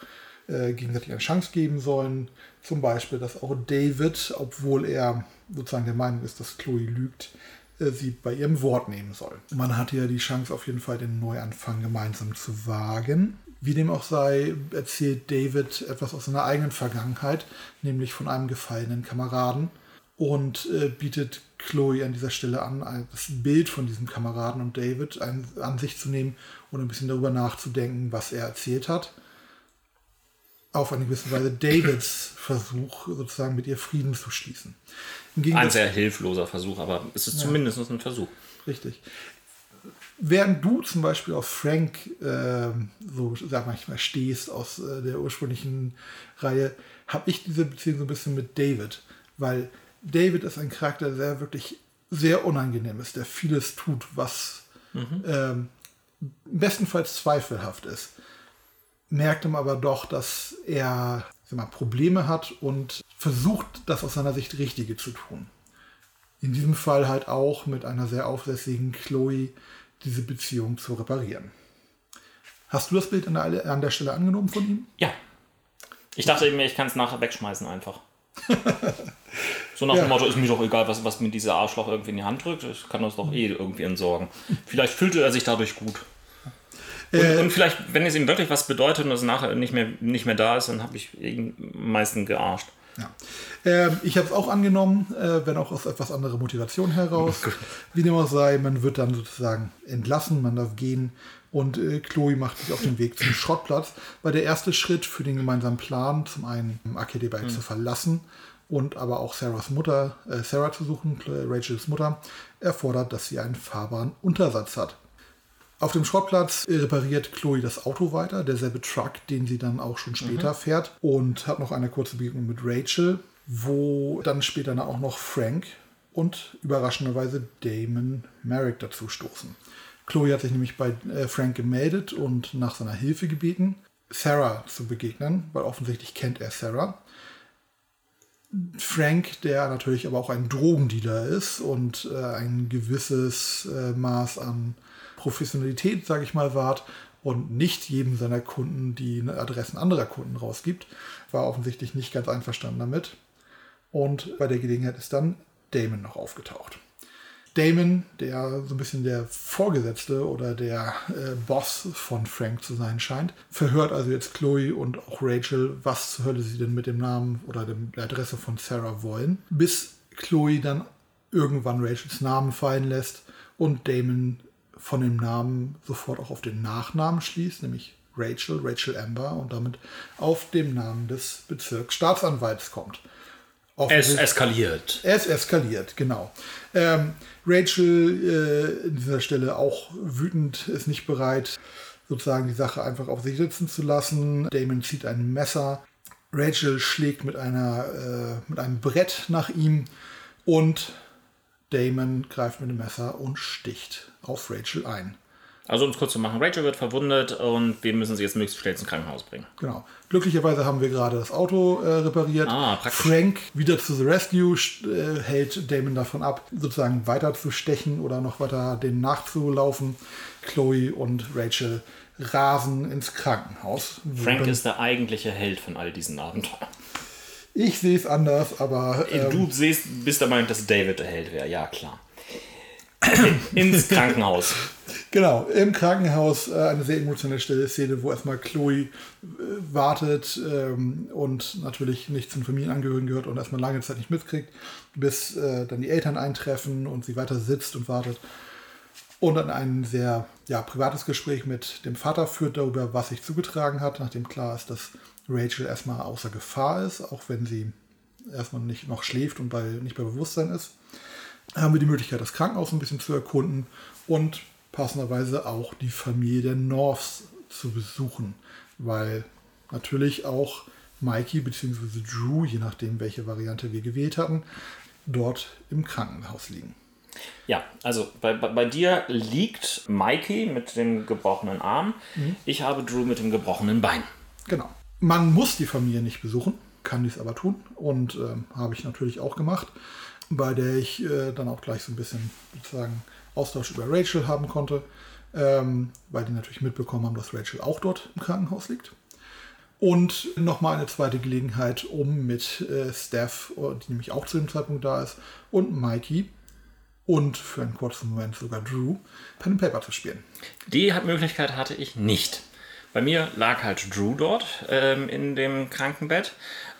äh, gegenseitig eine Chance geben sollen. Zum Beispiel, dass auch David, obwohl er sozusagen der Meinung ist, dass Chloe lügt, äh, sie bei ihrem Wort nehmen soll. Man hatte ja die Chance, auf jeden Fall den Neuanfang gemeinsam zu wagen. Wie dem auch sei, erzählt David etwas aus seiner eigenen Vergangenheit, nämlich von einem gefallenen Kameraden und äh, bietet Chloe an dieser Stelle an, das Bild von diesem Kameraden und David ein, an sich zu nehmen und ein bisschen darüber nachzudenken, was er erzählt hat. Auf eine gewisse Weise Davids Versuch, sozusagen mit ihr Frieden zu schließen. Ein sehr hilfloser Versuch, aber es ist ja. zumindest ein Versuch. Richtig während du zum Beispiel auf Frank äh, so sag manchmal stehst aus äh, der ursprünglichen Reihe, habe ich diese Beziehung so ein bisschen mit David, weil David ist ein Charakter, der wirklich sehr unangenehm ist, der vieles tut, was mhm. ähm, bestenfalls zweifelhaft ist. Merkt ihm aber doch, dass er mal, Probleme hat und versucht, das aus seiner Sicht Richtige zu tun. In diesem Fall halt auch mit einer sehr aufsässigen Chloe, diese Beziehung zu reparieren. Hast du das Bild an der, an der Stelle angenommen von ihm? Ja. Ich dachte eben, ich kann es nachher wegschmeißen einfach. so nach ja. dem Motto, ist mir doch egal, was, was mir dieser Arschloch irgendwie in die Hand drückt. Ich kann das doch eh irgendwie entsorgen. Vielleicht fühlte er sich dadurch gut. Und, äh, und, vielleicht, wenn es ihm wirklich was bedeutet und es nachher nicht mehr, nicht mehr da ist, dann habe ich ihn meistens gearscht. Ja. Ähm, ich habe es auch angenommen, äh, wenn auch aus etwas anderer Motivation heraus. Wie dem auch sei, man wird dann sozusagen entlassen, man darf gehen und äh, Chloe macht sich auf den Weg zum Schrottplatz, weil der erste Schritt für den gemeinsamen Plan, zum einen Arcade mhm. zu verlassen und aber auch Sarahs Mutter, äh, Sarah zu suchen, Rachels Mutter, erfordert, dass sie einen fahrbaren Untersatz hat. Auf dem Schrottplatz repariert Chloe das Auto weiter, derselbe Truck, den sie dann auch schon später mhm. fährt und hat noch eine kurze Begegnung mit Rachel, wo dann später auch noch Frank und überraschenderweise Damon Merrick dazu stoßen. Chloe hat sich nämlich bei äh, Frank gemeldet und nach seiner Hilfe gebeten, Sarah zu begegnen, weil offensichtlich kennt er Sarah. Frank, der natürlich aber auch ein Drogendealer ist und äh, ein gewisses äh, Maß an Professionalität, sage ich mal, wahrt und nicht jedem seiner Kunden die Adressen anderer Kunden rausgibt, war offensichtlich nicht ganz einverstanden damit. Und bei der Gelegenheit ist dann Damon noch aufgetaucht. Damon, der so ein bisschen der Vorgesetzte oder der äh, Boss von Frank zu sein scheint, verhört also jetzt Chloe und auch Rachel, was zur Hölle sie denn mit dem Namen oder der Adresse von Sarah wollen, bis Chloe dann irgendwann Rachels Namen fallen lässt und Damon von dem Namen sofort auch auf den Nachnamen schließt, nämlich Rachel, Rachel Amber und damit auf dem Namen des Bezirksstaatsanwalts kommt. Es eskaliert. Es eskaliert, genau. Ähm, Rachel äh, in dieser Stelle auch wütend, ist nicht bereit, sozusagen die Sache einfach auf sich sitzen zu lassen. Damon zieht ein Messer. Rachel schlägt mit, einer, äh, mit einem Brett nach ihm und Damon greift mit dem Messer und sticht auf Rachel ein. Also um es kurz zu machen, Rachel wird verwundet und wir müssen sie jetzt möglichst schnell ins Krankenhaus bringen. Genau. Glücklicherweise haben wir gerade das Auto äh, repariert. Ah, praktisch. Frank wieder zu The Rescue äh, hält Damon davon ab, sozusagen weiter zu stechen oder noch weiter den nachzulaufen. Chloe und Rachel rasen ins Krankenhaus. Frank ist der eigentliche Held von all diesen Abenteuern. Ich sehe es anders, aber. Ähm, du siehst, bist der Meinung, dass David der Held wäre, ja klar. Ins Krankenhaus. Genau, im Krankenhaus äh, eine sehr emotionale Szene, wo erstmal Chloe äh, wartet ähm, und natürlich nicht zum Familienangehörigen gehört und erstmal lange Zeit nicht mitkriegt, bis äh, dann die Eltern eintreffen und sie weiter sitzt und wartet. Und dann ein sehr ja, privates Gespräch mit dem Vater führt darüber, was sich zugetragen hat, nachdem klar ist, dass Rachel erstmal außer Gefahr ist, auch wenn sie erstmal nicht noch schläft und bei, nicht bei Bewusstsein ist. Haben wir die Möglichkeit, das Krankenhaus ein bisschen zu erkunden und passenderweise auch die Familie der Norths zu besuchen, weil natürlich auch Mikey bzw. Drew, je nachdem welche Variante wir gewählt hatten, dort im Krankenhaus liegen. Ja, also bei, bei, dir liegt Mikey mit dem gebrochenen Arm. Mhm. Ich habe Drew mit dem gebrochenen Bein. Genau. Man muss die Familie nicht besuchen, kann dies aber tun und ähm, habe ich natürlich auch gemacht, bei der ich äh, dann auch gleich so ein bisschen sozusagen Austausch über Rachel haben konnte, ähm, weil die natürlich mitbekommen haben, dass Rachel auch dort im Krankenhaus liegt. Und nochmal eine zweite Gelegenheit, um mit äh, Steph, die nämlich auch zu dem Zeitpunkt da ist, und Mikey und für einen kurzen Moment sogar Drew Pen and Paper zu spielen. Die Möglichkeit hatte ich nicht. Bei mir lag halt Drew dort ähm, in dem Krankenbett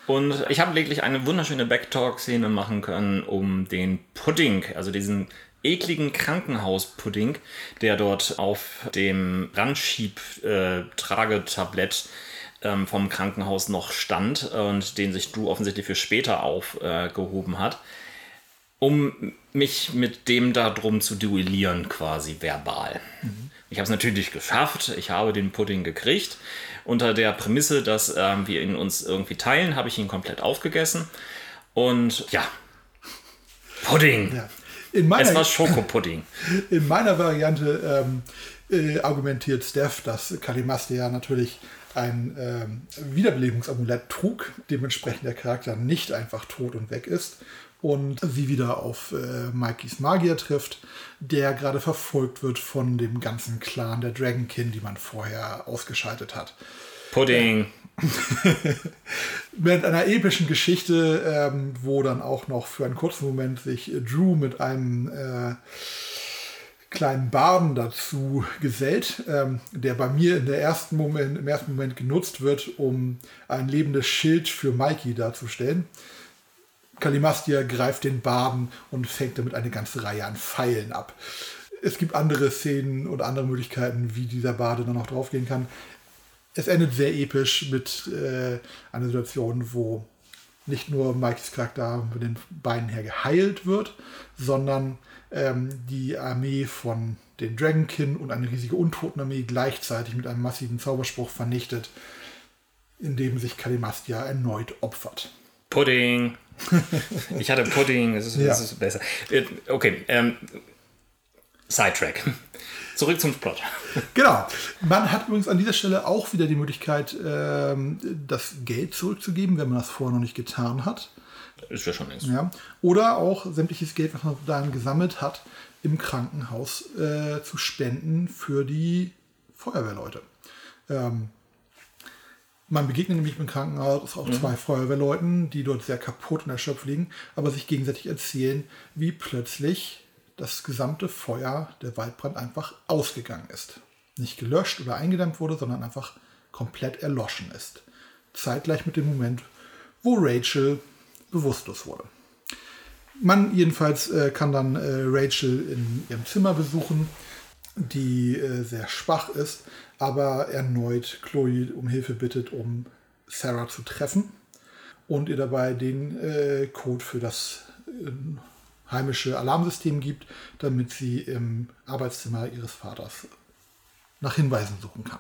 und ich habe lediglich eine wunderschöne Backtalk-Szene machen können, um den Pudding, also diesen ekligen Krankenhauspudding, der dort auf dem Randschieb-Tragetablett äh, ähm, vom Krankenhaus noch stand und den sich Drew offensichtlich für später aufgehoben äh, hat, um mich mit dem darum zu duellieren, quasi verbal. Mhm. Ich habe es natürlich geschafft. Ich habe den Pudding gekriegt. Unter der Prämisse, dass ähm, wir ihn uns irgendwie teilen, habe ich ihn komplett aufgegessen. Und ja, Pudding. Ja. In meiner, es war Schokopudding. In meiner Variante ähm, äh, argumentiert Steph, dass Kalimaste ja natürlich ein ähm, Wiederbelebungsamulett trug, dementsprechend der Charakter nicht einfach tot und weg ist und sie wieder auf äh, Mikeys Magier trifft, der gerade verfolgt wird von dem ganzen Clan der Dragonkin, die man vorher ausgeschaltet hat. Pudding. mit einer epischen Geschichte, ähm, wo dann auch noch für einen kurzen Moment sich Drew mit einem äh, kleinen Barden dazu gesellt, ähm, der bei mir in der ersten Moment, im ersten Moment genutzt wird, um ein lebendes Schild für Mikey darzustellen. Kalimastia greift den Barden und fängt damit eine ganze Reihe an Pfeilen ab. Es gibt andere Szenen und andere Möglichkeiten, wie dieser Bade dann noch draufgehen kann. Es endet sehr episch mit äh, einer Situation, wo nicht nur Mikes Charakter mit den Beinen her geheilt wird, sondern ähm, die Armee von den Dragonkin und eine riesige Untotenarmee gleichzeitig mit einem massiven Zauberspruch vernichtet, indem sich Kalimastia erneut opfert. Pudding. ich hatte Pudding, es ist, ja. ist, besser. Äh, okay, ähm, Sidetrack. Zurück zum Plot. Genau. Man hat übrigens an dieser Stelle auch wieder die Möglichkeit, ähm, das Geld zurückzugeben, wenn man das vorher noch nicht getan hat. Ist ja schon längst. Ja. Oder auch sämtliches Geld, was man dann gesammelt hat, im Krankenhaus äh, zu spenden für die Feuerwehrleute. Ähm, man begegnet nämlich im Krankenhaus auch mhm. zwei Feuerwehrleuten, die dort sehr kaputt und erschöpft liegen, aber sich gegenseitig erzählen, wie plötzlich das gesamte Feuer, der Waldbrand einfach ausgegangen ist. Nicht gelöscht oder eingedämmt wurde, sondern einfach komplett erloschen ist. Zeitgleich mit dem Moment, wo Rachel bewusstlos wurde. Man jedenfalls äh, kann dann äh, Rachel in ihrem Zimmer besuchen, die äh, sehr schwach ist, aber erneut Chloe um Hilfe bittet, um Sarah zu treffen und ihr dabei den äh, Code für das äh, heimische Alarmsystem gibt, damit sie im Arbeitszimmer ihres Vaters nach Hinweisen suchen kann.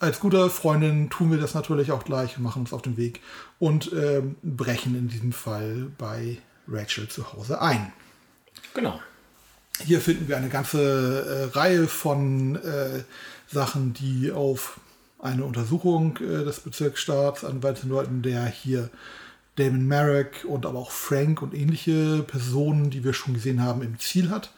Als gute Freundin tun wir das natürlich auch gleich machen uns auf den Weg und äh, brechen in diesem Fall bei Rachel zu Hause ein. Genau. Hier finden wir eine ganze äh, Reihe von äh, Sachen, die auf eine Untersuchung äh, des Bezirksstaatsanwalts hindeuten, der hier Damon Merrick und aber auch Frank und ähnliche Personen, die wir schon gesehen haben, im Ziel hat.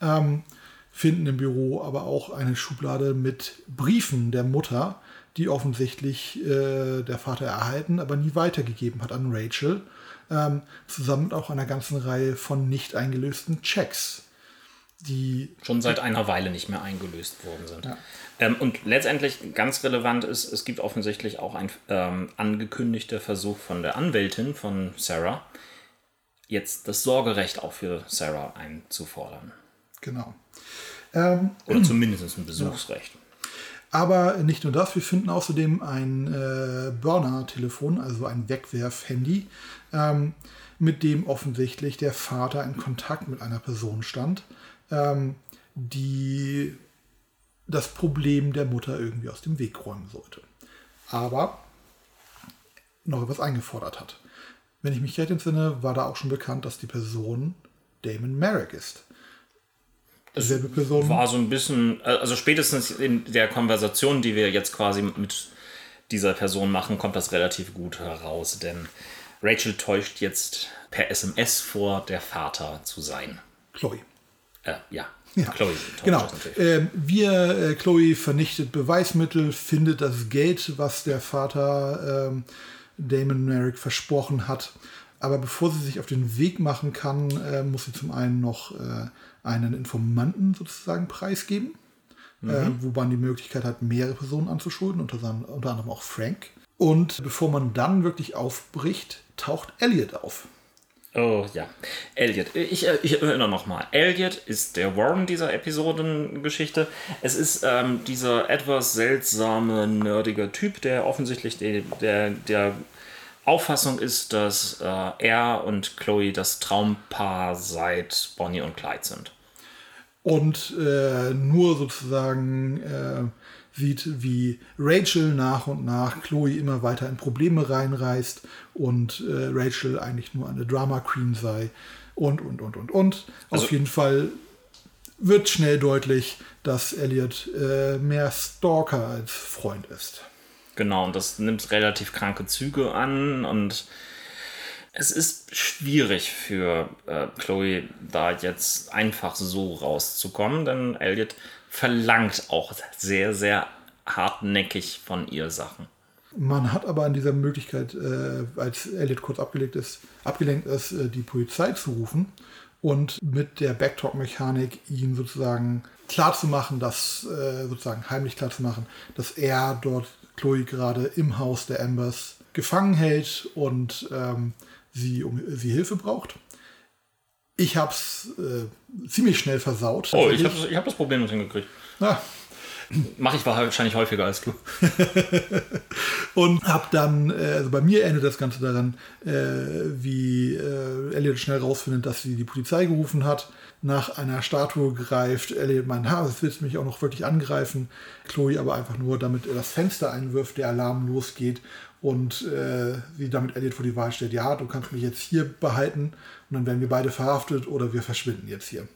Ähm, finden im Büro aber auch eine Schublade mit Briefen der Mutter, die offensichtlich äh, der Vater erhalten, aber nie weitergegeben hat an Rachel. Ähm, zusammen mit auch einer ganzen Reihe von nicht eingelösten Checks die schon seit einer Weile nicht mehr eingelöst worden sind. Ja. Ähm, und letztendlich ganz relevant ist, es gibt offensichtlich auch ein ähm, angekündigter Versuch von der Anwältin von Sarah, jetzt das Sorgerecht auch für Sarah einzufordern. Genau. Ähm, Oder zumindest ein Besuchsrecht. Ja. Aber nicht nur das, wir finden außerdem ein äh, Burner-Telefon, also ein Wegwerf-Handy, ähm, mit dem offensichtlich der Vater in Kontakt mit einer Person stand ähm, die das Problem der Mutter irgendwie aus dem Weg räumen sollte. Aber noch etwas eingefordert hat. Wenn ich mich recht entsinne, war da auch schon bekannt, dass die Person Damon Merrick ist. Dieselbe Person. War so ein bisschen, also spätestens in der Konversation, die wir jetzt quasi mit dieser Person machen, kommt das relativ gut heraus, denn Rachel täuscht jetzt per SMS vor, der Vater zu sein. Chloe. Äh, ja. Ja, Chloe. genau. Ähm, wir, äh, Chloe vernichtet Beweismittel, findet das Geld, was der Vater ähm, Damon Merrick versprochen hat. Aber bevor sie sich auf den Weg machen kann, äh, muss sie zum einen noch äh, einen Informanten sozusagen preisgeben, mhm. äh, wo man die Möglichkeit hat, mehrere Personen anzuschulden, unter, unter anderem auch Frank. Und bevor man dann wirklich aufbricht, taucht Elliot auf. Oh ja, Elliot. Ich, äh, ich erinnere nochmal. Elliot ist der Warren dieser Episodengeschichte. Es ist ähm, dieser etwas seltsame, nerdige Typ, der offensichtlich der, der, der Auffassung ist, dass äh, er und Chloe das Traumpaar seit Bonnie und Clyde sind. Und äh, nur sozusagen äh, sieht, wie Rachel nach und nach Chloe immer weiter in Probleme reinreißt und äh, Rachel eigentlich nur eine Drama Queen sei und, und, und, und, und. Also, Auf jeden Fall wird schnell deutlich, dass Elliot äh, mehr Stalker als Freund ist. Genau, und das nimmt relativ kranke Züge an und es ist schwierig für äh, Chloe da jetzt einfach so rauszukommen, denn Elliot verlangt auch sehr, sehr hartnäckig von ihr Sachen. Man hat aber an dieser Möglichkeit, äh, als Elliot kurz abgelenkt ist, abgelenkt ist, äh, die Polizei zu rufen und mit der Backtalk-Mechanik ihn sozusagen klarzumachen, dass äh, sozusagen heimlich klarzumachen, dass er dort Chloe gerade im Haus der Ambers gefangen hält und ähm, sie um sie Hilfe braucht. Ich habe es äh, ziemlich schnell versaut. Oh, ich habe ich hab das Problem nicht hingekriegt. Ah. Mache ich wahrscheinlich häufiger als du. und habe dann, äh, also bei mir endet das Ganze daran, äh, wie äh, Elliot schnell rausfindet, dass sie die Polizei gerufen hat, nach einer Statue greift. Elliot meint, ha, das willst du mich auch noch wirklich angreifen. Chloe aber einfach nur, damit er das Fenster einwirft, der Alarm losgeht und äh, sie damit Elliot vor die Wahl stellt, ja, du kannst mich jetzt hier behalten und dann werden wir beide verhaftet oder wir verschwinden jetzt hier.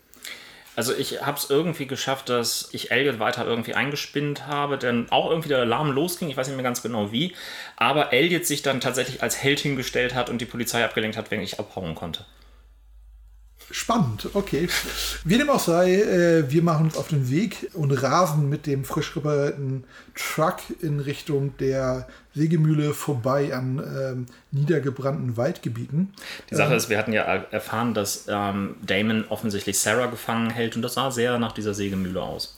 Also ich habe es irgendwie geschafft, dass ich Elliot weiter irgendwie eingespinnt habe, denn auch irgendwie der Alarm losging, ich weiß nicht mehr ganz genau wie, aber Elliot sich dann tatsächlich als Held hingestellt hat und die Polizei abgelenkt hat, wenn ich abhauen konnte. Spannend, okay. Wie dem auch sei, äh, wir machen uns auf den Weg und rasen mit dem frisch reparierten Truck in Richtung der Sägemühle vorbei an ähm, niedergebrannten Waldgebieten. Die Sache ähm, ist, wir hatten ja erfahren, dass ähm, Damon offensichtlich Sarah gefangen hält und das sah sehr nach dieser Sägemühle aus.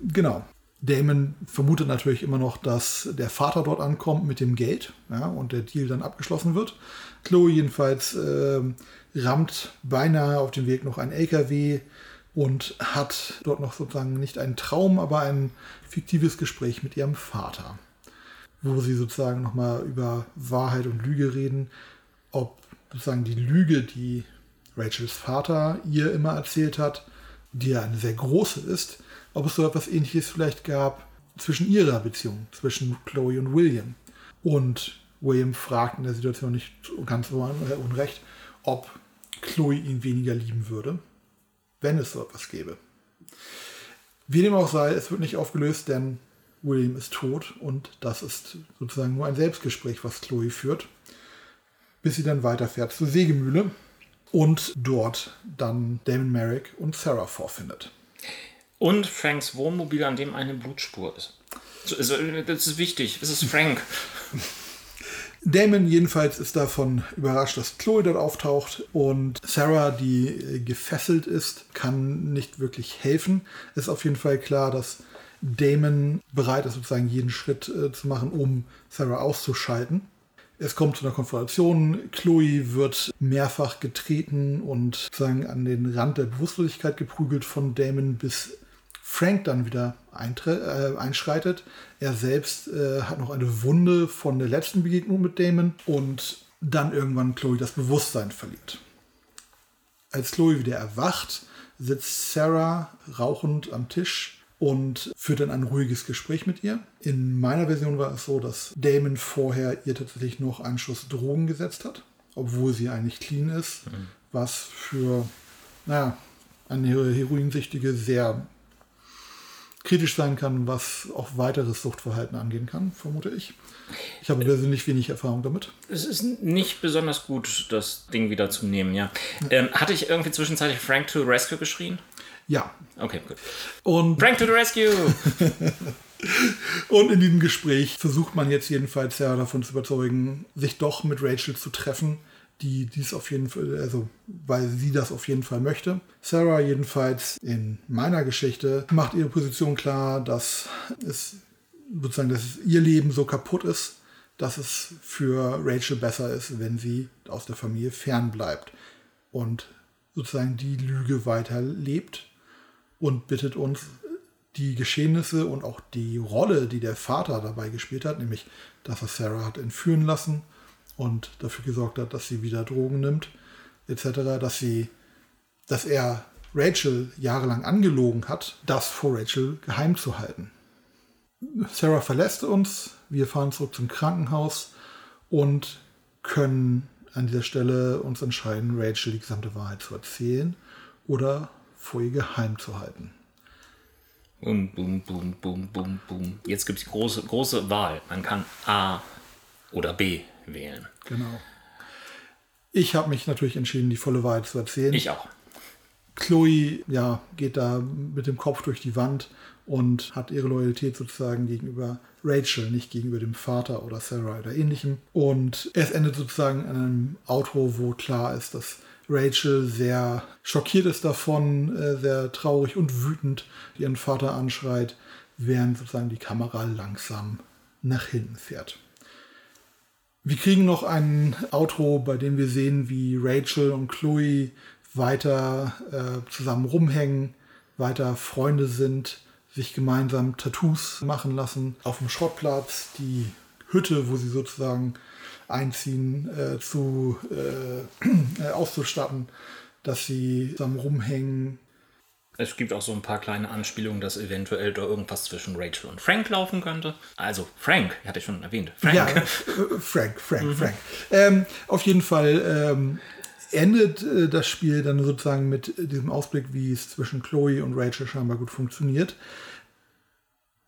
Genau. Damon vermutet natürlich immer noch, dass der Vater dort ankommt mit dem Geld ja, und der Deal dann abgeschlossen wird. Chloe jedenfalls äh, rammt beinahe auf dem Weg noch ein LKW und hat dort noch sozusagen nicht einen Traum, aber ein fiktives Gespräch mit ihrem Vater, wo sie sozusagen nochmal über Wahrheit und Lüge reden, ob sozusagen die Lüge, die Rachels Vater ihr immer erzählt hat, die ja eine sehr große ist, ob es so etwas ähnliches vielleicht gab zwischen ihrer Beziehung, zwischen Chloe und William. Und William fragt in der Situation nicht ganz so unrecht, ob Chloe ihn weniger lieben würde, wenn es so etwas gäbe. Wie dem auch sei, es wird nicht aufgelöst, denn William ist tot und das ist sozusagen nur ein Selbstgespräch, was Chloe führt, bis sie dann weiterfährt zur Sägemühle und dort dann Damon Merrick und Sarah vorfindet. Und Franks Wohnmobil, an dem eine Blutspur ist. Das ist wichtig. Das ist Frank. Damon jedenfalls ist davon überrascht, dass Chloe dort auftaucht und Sarah, die äh, gefesselt ist, kann nicht wirklich helfen. Es ist auf jeden Fall klar, dass Damon bereit ist, sozusagen jeden Schritt äh, zu machen, um Sarah auszuschalten. Es kommt zu einer Konfrontation. Chloe wird mehrfach getreten und sozusagen an den Rand der Bewusstlosigkeit geprügelt von Damon, bis Frank dann wieder äh, einschreitet. Er selbst äh, hat noch eine Wunde von der letzten Begegnung mit Damon und dann irgendwann Chloe das Bewusstsein verliert. Als Chloe wieder erwacht, sitzt Sarah rauchend am Tisch und führt dann ein ruhiges Gespräch mit ihr. In meiner Version war es so, dass Damon vorher ihr tatsächlich noch einen Schuss Drogen gesetzt hat, obwohl sie eigentlich clean ist, mhm. was für naja, eine Heroinsüchtige sehr kritisch sein kann, was auch weiteres Suchtverhalten angehen kann, vermute ich. Ich habe persönlich wenig Erfahrung damit. Es ist nicht besonders gut, das Ding wieder zu nehmen, ja. Ähm, hatte ich irgendwie zwischenzeitlich Frank to the Rescue geschrien? Ja. Okay, gut. Und, Frank to the Rescue! und in diesem Gespräch versucht man jetzt jedenfalls ja davon zu überzeugen, sich doch mit Rachel zu treffen, die dies auf jeden Fall, also weil sie das auf jeden Fall möchte. Sarah jedenfalls in meiner Geschichte macht ihre Position klar, dass es sozusagen, dass ihr Leben so kaputt ist, dass es für Rachel besser ist, wenn sie aus der Familie fernbleibt und sozusagen die Lüge weiterlebt und bittet uns die Geschehnisse und auch die Rolle, die der Vater dabei gespielt hat, nämlich dass er Sarah hat entführen lassen und dafür gesorgt hat, dass sie wieder Drogen nimmt, etc., dass sie, dass er Rachel jahrelang angelogen hat, das vor Rachel geheim zu halten. Sarah verlässt uns, wir fahren zurück zum Krankenhaus und können an dieser Stelle uns entscheiden, Rachel die gesamte Wahrheit zu erzählen oder vor ihr geheim zu halten. Boom, boom, boom, boom, boom, boom. Jetzt gibt es die große, große Wahl. Man kann A oder B wählen. Genau. Ich habe mich natürlich entschieden, die volle Wahrheit zu erzählen. Ich auch. Chloe ja, geht da mit dem Kopf durch die Wand und hat ihre Loyalität sozusagen gegenüber Rachel, nicht gegenüber dem Vater oder Sarah oder ähnlichem. Und es endet sozusagen an einem Outro, wo klar ist, dass Rachel sehr schockiert ist davon, äh, sehr traurig und wütend ihren Vater anschreit, während sozusagen die Kamera langsam nach hinten fährt. Wir kriegen noch ein Outro, bei dem wir sehen, wie Rachel und Chloe weiter äh, zusammen rumhängen, weiter Freunde sind, sich gemeinsam Tattoos machen lassen auf dem Schrottplatz, die Hütte, wo sie sozusagen einziehen, äh, zu äh, auszustatten, dass sie zusammen rumhängen. Es gibt auch so ein paar kleine Anspielungen, dass eventuell da irgendwas zwischen Rachel und Frank laufen könnte. Also Frank, hatte ich schon erwähnt. Frank. Ja, äh, Frank, Frank, mhm. Frank. Ähm, auf jeden Fall ähm, endet äh, das Spiel dann sozusagen mit diesem Ausblick, wie es zwischen Chloe und Rachel scheinbar gut funktioniert.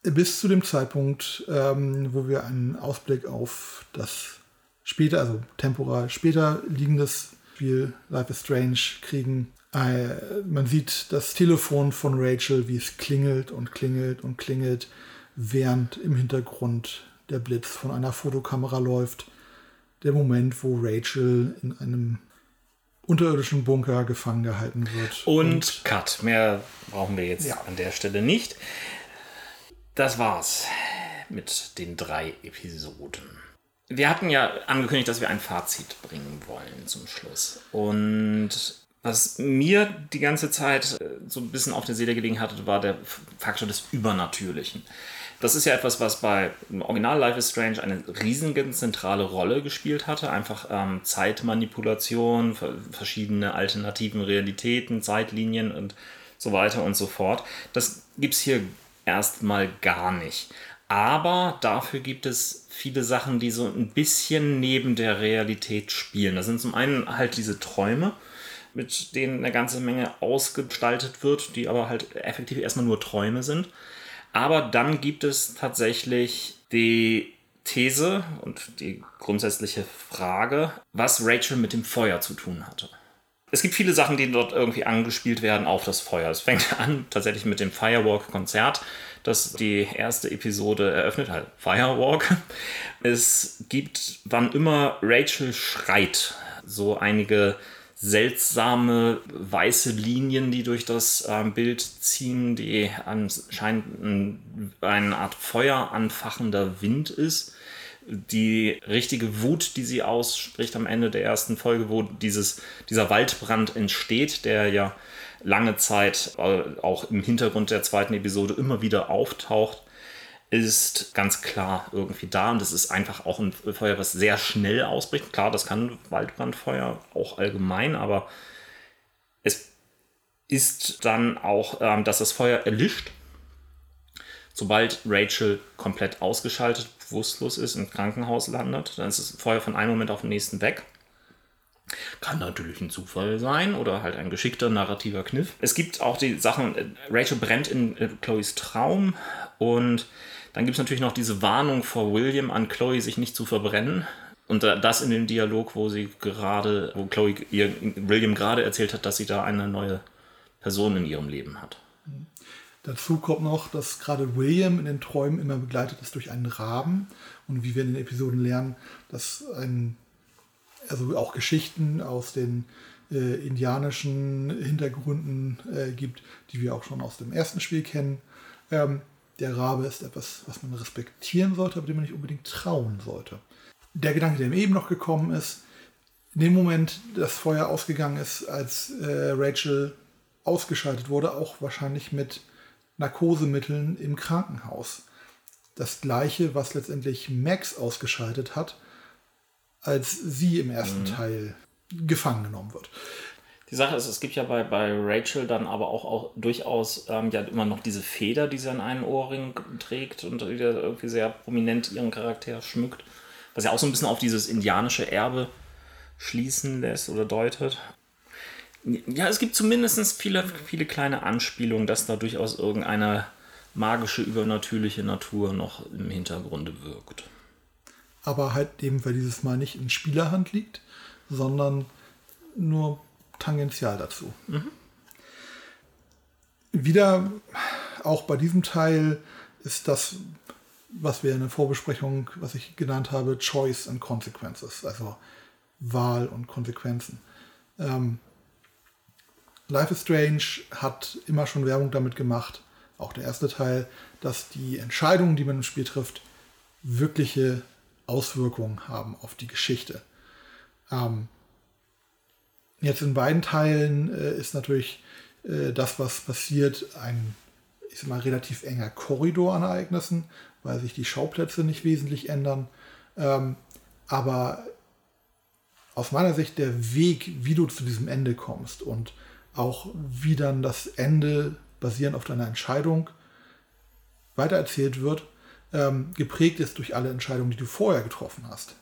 Bis zu dem Zeitpunkt, ähm, wo wir einen Ausblick auf das später, also temporal später liegendes Spiel Life is Strange kriegen. Äh, man sieht das Telefon von Rachel, wie es klingelt und klingelt und klingelt, während im Hintergrund der Blitz von einer Fotokamera läuft. Der Moment, wo Rachel in einem unterirdischen Bunker gefangen gehalten wird. Und, und Cut. Mehr brauchen wir jetzt ja. an der Stelle nicht. Das war's mit den drei Episoden. Wir hatten ja angekündigt, dass wir ein Fazit bringen wollen zum Schluss. Und was mir die ganze Zeit äh, so ein bisschen auf der Seele gelegen hatte, war der Faktor des Übernatürlichen. Das ist ja etwas, was bei Original Life is Strange eine riesige zentrale Rolle gespielt hatte. Einfach ähm, Zeitmanipulation, verschiedene alternativen Realitäten, Zeitlinien und so weiter und so fort. Das gibt es hier erstmal gar nicht. Aber dafür gibt es viele Sachen, die so ein bisschen neben der Realität spielen. Das sind zum einen halt diese Träume, mit denen eine ganze Menge ausgestaltet wird, die aber halt effektiv erstmal nur Träume sind. Aber dann gibt es tatsächlich die These und die grundsätzliche Frage, was Rachel mit dem Feuer zu tun hatte. Es gibt viele Sachen, die dort irgendwie angespielt werden auf das Feuer. Es fängt an tatsächlich mit dem Firewalk-Konzert, das die erste Episode eröffnet hat. Firewalk. Es gibt, wann immer Rachel schreit, so einige seltsame weiße Linien, die durch das äh, Bild ziehen, die anscheinend eine Art Feuer anfachender Wind ist. Die richtige Wut, die sie ausspricht am Ende der ersten Folge, wo dieses, dieser Waldbrand entsteht, der ja lange Zeit äh, auch im Hintergrund der zweiten Episode immer wieder auftaucht, ist ganz klar irgendwie da und es ist einfach auch ein Feuer, was sehr schnell ausbricht. Klar, das kann Waldbrandfeuer auch allgemein, aber es ist dann auch, ähm, dass das Feuer erlischt, sobald Rachel komplett ausgeschaltet, bewusstlos ist, im Krankenhaus landet. Dann ist das Feuer von einem Moment auf den nächsten weg. Kann natürlich ein Zufall sein oder halt ein geschickter narrativer Kniff. Es gibt auch die Sachen, äh, Rachel brennt in äh, Chloes Traum und dann gibt es natürlich noch diese Warnung vor William an Chloe, sich nicht zu verbrennen. Und das in dem Dialog, wo sie gerade, wo Chloe ihr William gerade erzählt hat, dass sie da eine neue Person in ihrem Leben hat. Dazu kommt noch, dass gerade William in den Träumen immer begleitet ist durch einen Raben. Und wie wir in den Episoden lernen, dass ein, also auch Geschichten aus den äh, indianischen Hintergründen äh, gibt, die wir auch schon aus dem ersten Spiel kennen. Ähm, der Rabe ist etwas, was man respektieren sollte, aber dem man nicht unbedingt trauen sollte der Gedanke, der mir eben noch gekommen ist, in dem Moment, das Feuer ausgegangen ist, als äh, Rachel ausgeschaltet wurde, auch wahrscheinlich mit Narkosemitteln im Krankenhaus. Das gleiche, was letztendlich Max ausgeschaltet hat, als sie im ersten mhm. Teil gefangen genommen wird. Die Sache ist, es gibt ja bei, bei Rachel dann aber auch, auch durchaus ähm, ja immer noch diese Feder, die sie an einen Ohrring trägt und die irgendwie sehr prominent ihren Charakter schmückt was ja auch so ein bisschen auf dieses indianische Erbe schließen lässt oder deutet. Ja, es gibt zumindest viele, viele kleine Anspielungen, dass da durchaus irgendeine magische, übernatürliche Natur noch im Hintergrunde wirkt. Aber halt eben, weil dieses Mal nicht in Spielerhand liegt, sondern nur tangential dazu. Mhm. Wieder auch bei diesem Teil ist das was wir in der Vorbesprechung, was ich genannt habe, Choice and Consequences, also Wahl und Konsequenzen. Ähm, Life is Strange hat immer schon Werbung damit gemacht, auch der erste Teil, dass die Entscheidungen, die man im Spiel trifft, wirkliche Auswirkungen haben auf die Geschichte. Ähm, jetzt in beiden Teilen äh, ist natürlich äh, das, was passiert, ein ich sag mal, relativ enger Korridor an Ereignissen, weil sich die Schauplätze nicht wesentlich ändern. Ähm, aber aus meiner Sicht der Weg, wie du zu diesem Ende kommst und auch wie dann das Ende basierend auf deiner Entscheidung weitererzählt wird, ähm, geprägt ist durch alle Entscheidungen, die du vorher getroffen hast.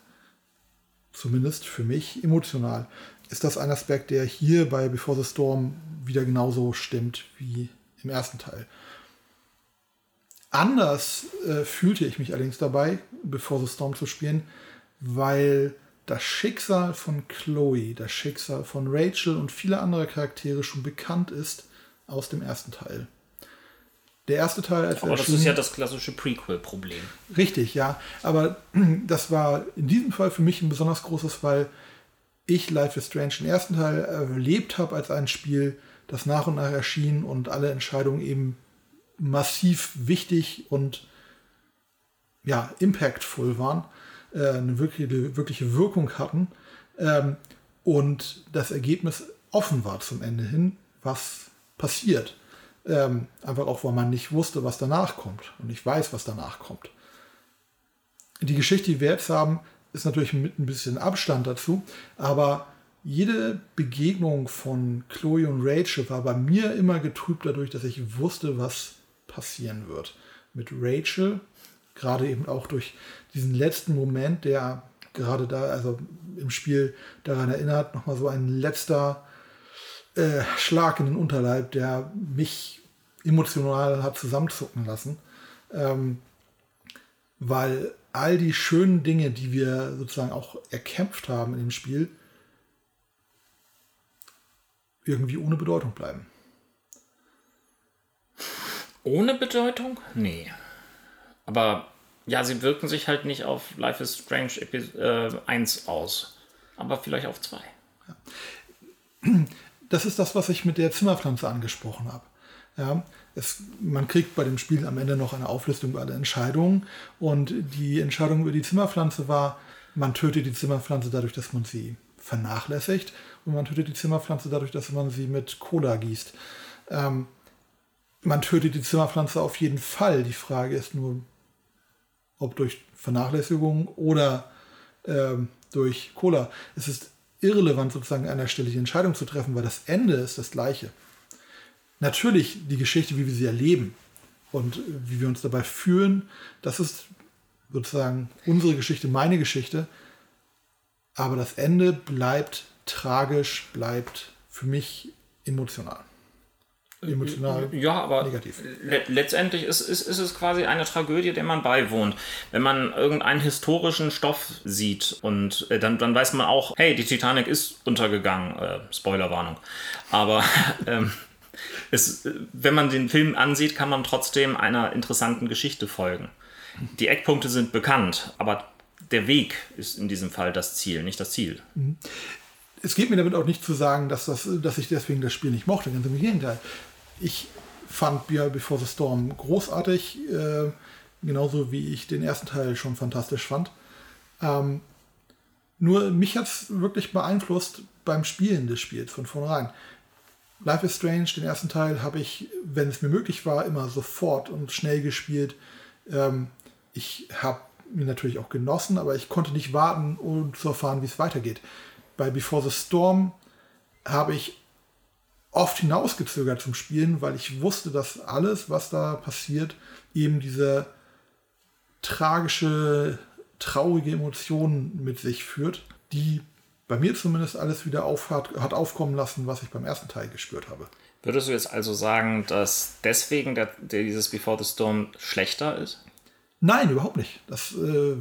Zumindest für mich emotional ist das ein Aspekt, der hier bei Before the Storm wieder genauso stimmt wie im ersten Teil. Anders äh, fühlte ich mich allerdings dabei, bevor The Storm zu spielen, weil das Schicksal von Chloe, das Schicksal von Rachel und viele andere Charaktere schon bekannt ist aus dem ersten Teil. Der erste Teil, als Aber das ist ja das klassische Prequel-Problem. Richtig, ja. Aber das war in diesem Fall für mich ein besonders großes, weil ich Life is Strange den ersten Teil erlebt habe als ein Spiel, das nach und nach erschien und alle Entscheidungen eben massiv wichtig und ja, impactful waren, äh, eine wirkliche, wirkliche Wirkung hatten ähm, und das Ergebnis offen war zum Ende hin, was passiert. Ähm, einfach auch, weil man nicht wusste, was danach kommt und ich weiß, was danach kommt. Die Geschichte, die wir jetzt haben, ist natürlich mit ein bisschen Abstand dazu, aber jede Begegnung von Chloe und Rachel war bei mir immer getrübt dadurch, dass ich wusste, was passieren wird. Mit Rachel, gerade eben auch durch diesen letzten Moment, der gerade da, also im Spiel daran erinnert, nochmal so ein letzter äh, Schlag in den Unterleib, der mich emotional hat zusammenzucken lassen. Ähm, weil all die schönen Dinge, die wir sozusagen auch erkämpft haben in dem Spiel, irgendwie ohne Bedeutung bleiben. Ohne Bedeutung? Nee. Aber ja, sie wirken sich halt nicht auf Life is Strange Epi äh, 1 aus. Aber vielleicht auf 2. Das ist das, was ich mit der Zimmerpflanze angesprochen habe. Ja, es, man kriegt bei dem Spiel am Ende noch eine Auflistung über alle Entscheidungen. Und die Entscheidung über die Zimmerpflanze war, man tötet die Zimmerpflanze dadurch, dass man sie vernachlässigt. Und man tötet die Zimmerpflanze dadurch, dass man sie mit Cola gießt. Ähm, man tötet die Zimmerpflanze auf jeden Fall. Die Frage ist nur, ob durch Vernachlässigung oder ähm, durch Cola. Es ist irrelevant, sozusagen an der Stelle die Entscheidung zu treffen, weil das Ende ist das gleiche. Natürlich die Geschichte, wie wir sie erleben und wie wir uns dabei fühlen, das ist sozusagen unsere Geschichte, meine Geschichte. Aber das Ende bleibt tragisch bleibt für mich emotional. Emotional Ja, aber negativ. le letztendlich ist, ist, ist es quasi eine Tragödie, der man beiwohnt. Wenn man irgendeinen historischen Stoff sieht und äh, dann, dann weiß man auch, hey, die Titanic ist untergegangen. Äh, Spoilerwarnung. Aber ähm, es, äh, wenn man den Film ansieht, kann man trotzdem einer interessanten Geschichte folgen. Die Eckpunkte sind bekannt, aber der Weg ist in diesem Fall das Ziel, nicht das Ziel. es geht mir damit auch nicht zu sagen, dass, das, dass ich deswegen das Spiel nicht mochte. Ganz im Gegenteil. Ich fand Be- Before the Storm großartig, äh, genauso wie ich den ersten Teil schon fantastisch fand. Ähm, nur mich hat es wirklich beeinflusst beim Spielen des Spiels von vornherein. Life is Strange, den ersten Teil, habe ich, wenn es mir möglich war, immer sofort und schnell gespielt. Ähm, ich habe ihn natürlich auch genossen, aber ich konnte nicht warten, um zu erfahren, wie es weitergeht. Bei Before the Storm habe ich oft hinausgezögert zum Spielen, weil ich wusste, dass alles, was da passiert, eben diese tragische, traurige Emotionen mit sich führt, die bei mir zumindest alles wieder auf, hat, hat aufkommen lassen, was ich beim ersten Teil gespürt habe. Würdest du jetzt also sagen, dass deswegen der, der dieses Before the Storm schlechter ist? Nein, überhaupt nicht. Das, äh,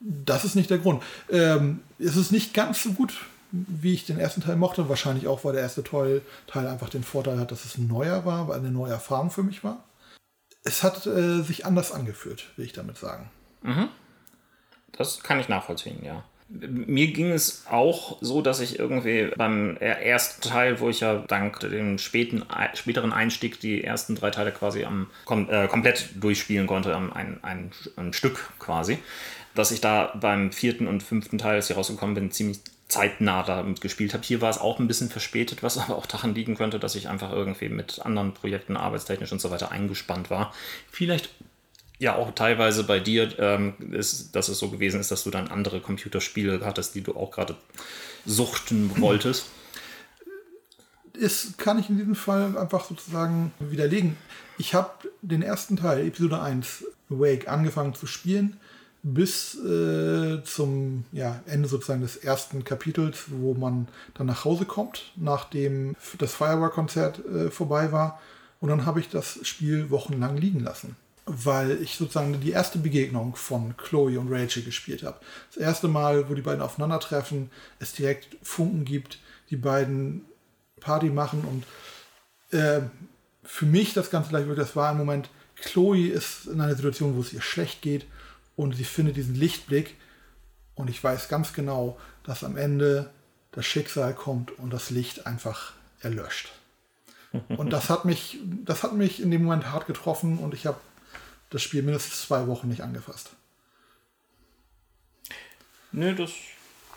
das ist nicht der Grund. Ähm, es ist nicht ganz so gut, wie ich den ersten Teil mochte. Wahrscheinlich auch, weil der erste Teil, Teil einfach den Vorteil hat, dass es neuer war, weil eine neue Erfahrung für mich war. Es hat äh, sich anders angefühlt, will ich damit sagen. Das kann ich nachvollziehen, ja. Mir ging es auch so, dass ich irgendwie beim ersten Teil, wo ich ja dank dem späten, späteren Einstieg die ersten drei Teile quasi am, kom äh, komplett durchspielen konnte, am, ein, ein, ein Stück quasi, dass ich da beim vierten und fünften Teil, als ich rausgekommen bin, ziemlich zeitnah damit gespielt habe. Hier war es auch ein bisschen verspätet, was aber auch daran liegen könnte, dass ich einfach irgendwie mit anderen Projekten, arbeitstechnisch und so weiter eingespannt war. Vielleicht ja auch teilweise bei dir, ähm, ist, dass es so gewesen ist, dass du dann andere Computerspiele hattest, die du auch gerade suchten wolltest. ist, kann ich in diesem Fall einfach sozusagen widerlegen. Ich habe den ersten Teil, Episode 1, Awake, angefangen zu spielen, bis äh, zum ja, Ende sozusagen des ersten Kapitels, wo man dann nach Hause kommt, nachdem das Firework-Konzert äh, vorbei war. Und dann habe ich das Spiel wochenlang liegen lassen. Weil ich sozusagen die erste Begegnung von Chloe und Rachel gespielt habe. Das erste Mal, wo die beiden aufeinandertreffen, es direkt Funken gibt, die beiden Party machen und äh, für mich das Ganze gleich wirklich, das war ein Moment, Chloe ist in einer Situation, wo es ihr schlecht geht und sie findet diesen Lichtblick und ich weiß ganz genau, dass am Ende das Schicksal kommt und das Licht einfach erlöscht. Und das hat mich, das hat mich in dem Moment hart getroffen und ich habe das Spiel mindestens zwei Wochen nicht angefasst. Nö, das,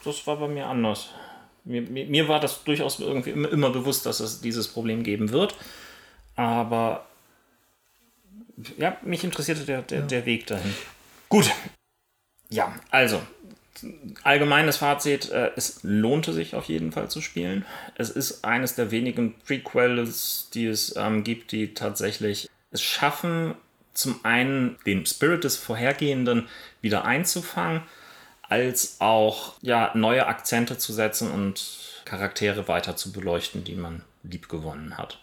das war bei mir anders. Mir, mir, mir war das durchaus irgendwie immer, immer bewusst, dass es dieses Problem geben wird. Aber ja, mich interessierte der, der, der Weg dahin. Gut. Ja, also, allgemeines Fazit, äh, es lohnte sich auf jeden Fall zu spielen. Es ist eines der wenigen Prequels, die es ähm, gibt, die tatsächlich es schaffen, zum einen den Spirit des Vorhergehenden wieder einzufangen, als auch ja, neue Akzente zu setzen und Charaktere weiter zu beleuchten, die man lieb gewonnen hat.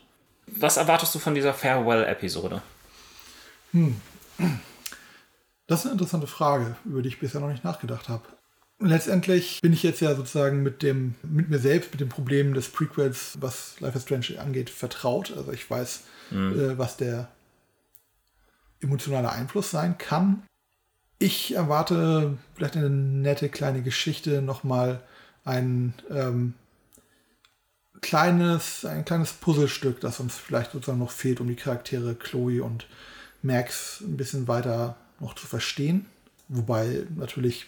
Was erwartest du von dieser Farewell-Episode? Das ist eine interessante Frage, über die ich bisher noch nicht nachgedacht habe. Letztendlich bin ich jetzt ja sozusagen mit dem, mit mir selbst, mit dem Problem des Prequels, was Life is Strange angeht, vertraut. Also ich weiß, äh, was der emotionale Einfluss sein kann. Ich erwarte vielleicht eine nette kleine Geschichte, nochmal ein ähm, kleines, ein kleines Puzzlestück, das uns vielleicht sozusagen noch fehlt, um die Charaktere Chloe und Max ein bisschen weiter noch zu verstehen. Wobei natürlich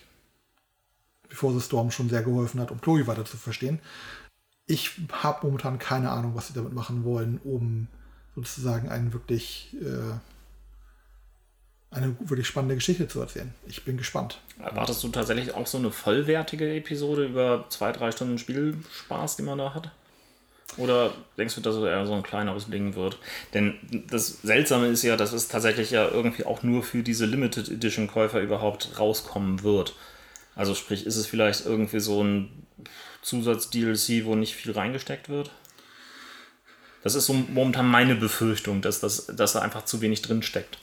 Before the Storm schon sehr geholfen hat, um Chloe weiter zu verstehen. Ich habe momentan keine Ahnung, was sie damit machen wollen, um sozusagen einen wirklich äh, eine wirklich spannende Geschichte zu erzählen. Ich bin gespannt. Erwartest du tatsächlich auch so eine vollwertige Episode über zwei, drei Stunden Spielspaß, die man da hat? Oder denkst du, dass es eher so ein kleineres Ding wird? Denn das Seltsame ist ja, dass es tatsächlich ja irgendwie auch nur für diese Limited Edition Käufer überhaupt rauskommen wird. Also sprich, ist es vielleicht irgendwie so ein Zusatz-DLC, wo nicht viel reingesteckt wird? Das ist so momentan meine Befürchtung, dass, das, dass da einfach zu wenig drin steckt.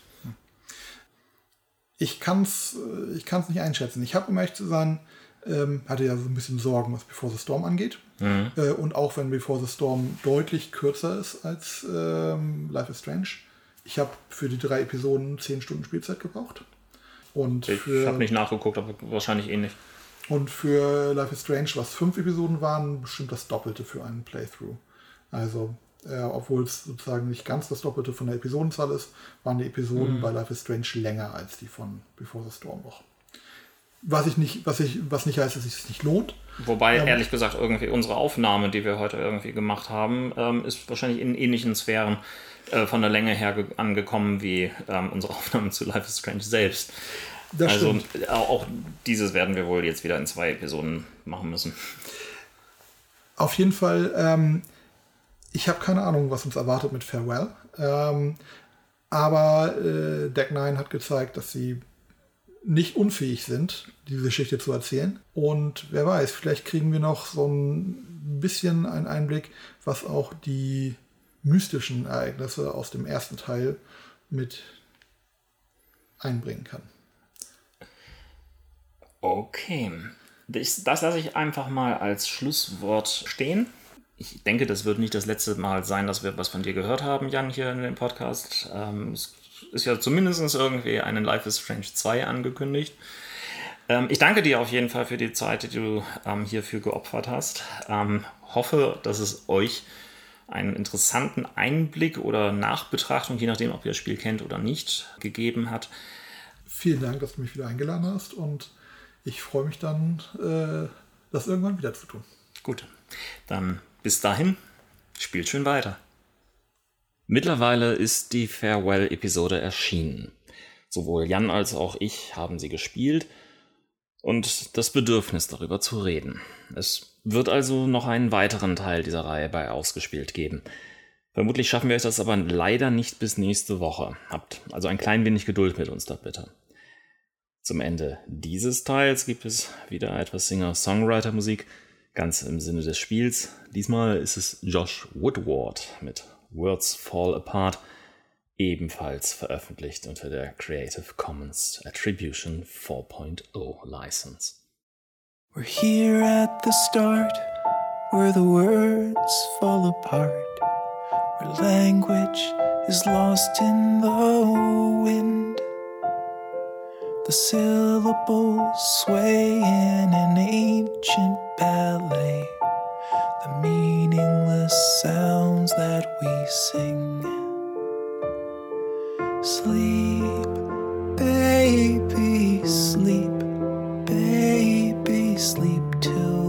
Ich kann es ich kann's nicht einschätzen. Ich habe, um ehrlich zu sein, ähm, hatte ja so ein bisschen Sorgen, was Before the Storm angeht. Mhm. Äh, und auch wenn Before the Storm deutlich kürzer ist als ähm, Life is Strange. Ich habe für die drei Episoden zehn Stunden Spielzeit gebraucht. Und ich habe nicht nachgeguckt, aber wahrscheinlich ähnlich. Und für Life is Strange, was fünf Episoden waren, bestimmt das Doppelte für einen Playthrough. Also, äh, obwohl es sozusagen nicht ganz das Doppelte von der Episodenzahl ist, waren die Episoden mhm. bei Life is Strange länger als die von Before the Storm auch. Was ich nicht, was ich, was nicht heißt, dass es sich nicht lohnt. Wobei, ähm, ehrlich gesagt, irgendwie unsere Aufnahme, die wir heute irgendwie gemacht haben, ähm, ist wahrscheinlich in ähnlichen Sphären äh, von der Länge her angekommen wie ähm, unsere Aufnahme zu Life is Strange selbst. Das also stimmt. auch dieses werden wir wohl jetzt wieder in zwei Episoden machen müssen. Auf jeden Fall, ähm, ich habe keine Ahnung, was uns erwartet mit Farewell. Ähm, aber äh, Deck 9 hat gezeigt, dass sie nicht unfähig sind, diese Geschichte zu erzählen. Und wer weiß, vielleicht kriegen wir noch so ein bisschen einen Einblick, was auch die mystischen Ereignisse aus dem ersten Teil mit einbringen kann. Okay. Das, das lasse ich einfach mal als Schlusswort stehen. Ich denke, das wird nicht das letzte Mal sein, dass wir was von dir gehört haben, Jan, hier in dem Podcast. Ähm, es ist ja zumindest irgendwie einen Life is Strange 2 angekündigt. Ähm, ich danke dir auf jeden Fall für die Zeit, die du ähm, hierfür geopfert hast. Ähm, hoffe, dass es euch einen interessanten Einblick oder Nachbetrachtung, je nachdem, ob ihr das Spiel kennt oder nicht, gegeben hat. Vielen Dank, dass du mich wieder eingeladen hast und ich freue mich dann, äh, das irgendwann wieder zu tun. Gut, dann bis dahin, spielt schön weiter. Mittlerweile ist die Farewell-Episode erschienen. Sowohl Jan als auch ich haben sie gespielt und das Bedürfnis darüber zu reden. Es wird also noch einen weiteren Teil dieser Reihe bei Ausgespielt geben. Vermutlich schaffen wir euch das aber leider nicht bis nächste Woche. Habt also ein klein wenig Geduld mit uns da bitte. Zum Ende dieses Teils gibt es wieder etwas Singer-Songwriter-Musik, ganz im Sinne des Spiels. Diesmal ist es Josh Woodward mit Words Fall Apart, ebenfalls veröffentlicht unter der Creative Commons Attribution 4.0 License. We're here at the start, where the words fall apart, where language is lost in the wind. The syllables sway in an ancient ballet. The meaningless sounds that we sing. Sleep, baby, sleep, baby, sleep till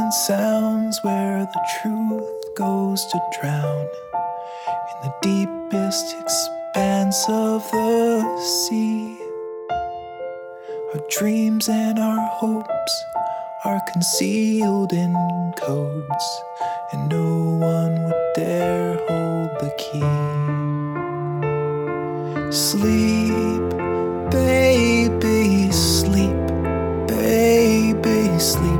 and sounds where the truth goes to drown in the deepest expanse of the sea. Our dreams and our hopes are concealed in codes, and no one would dare hold the key. Sleep, baby, sleep, baby, sleep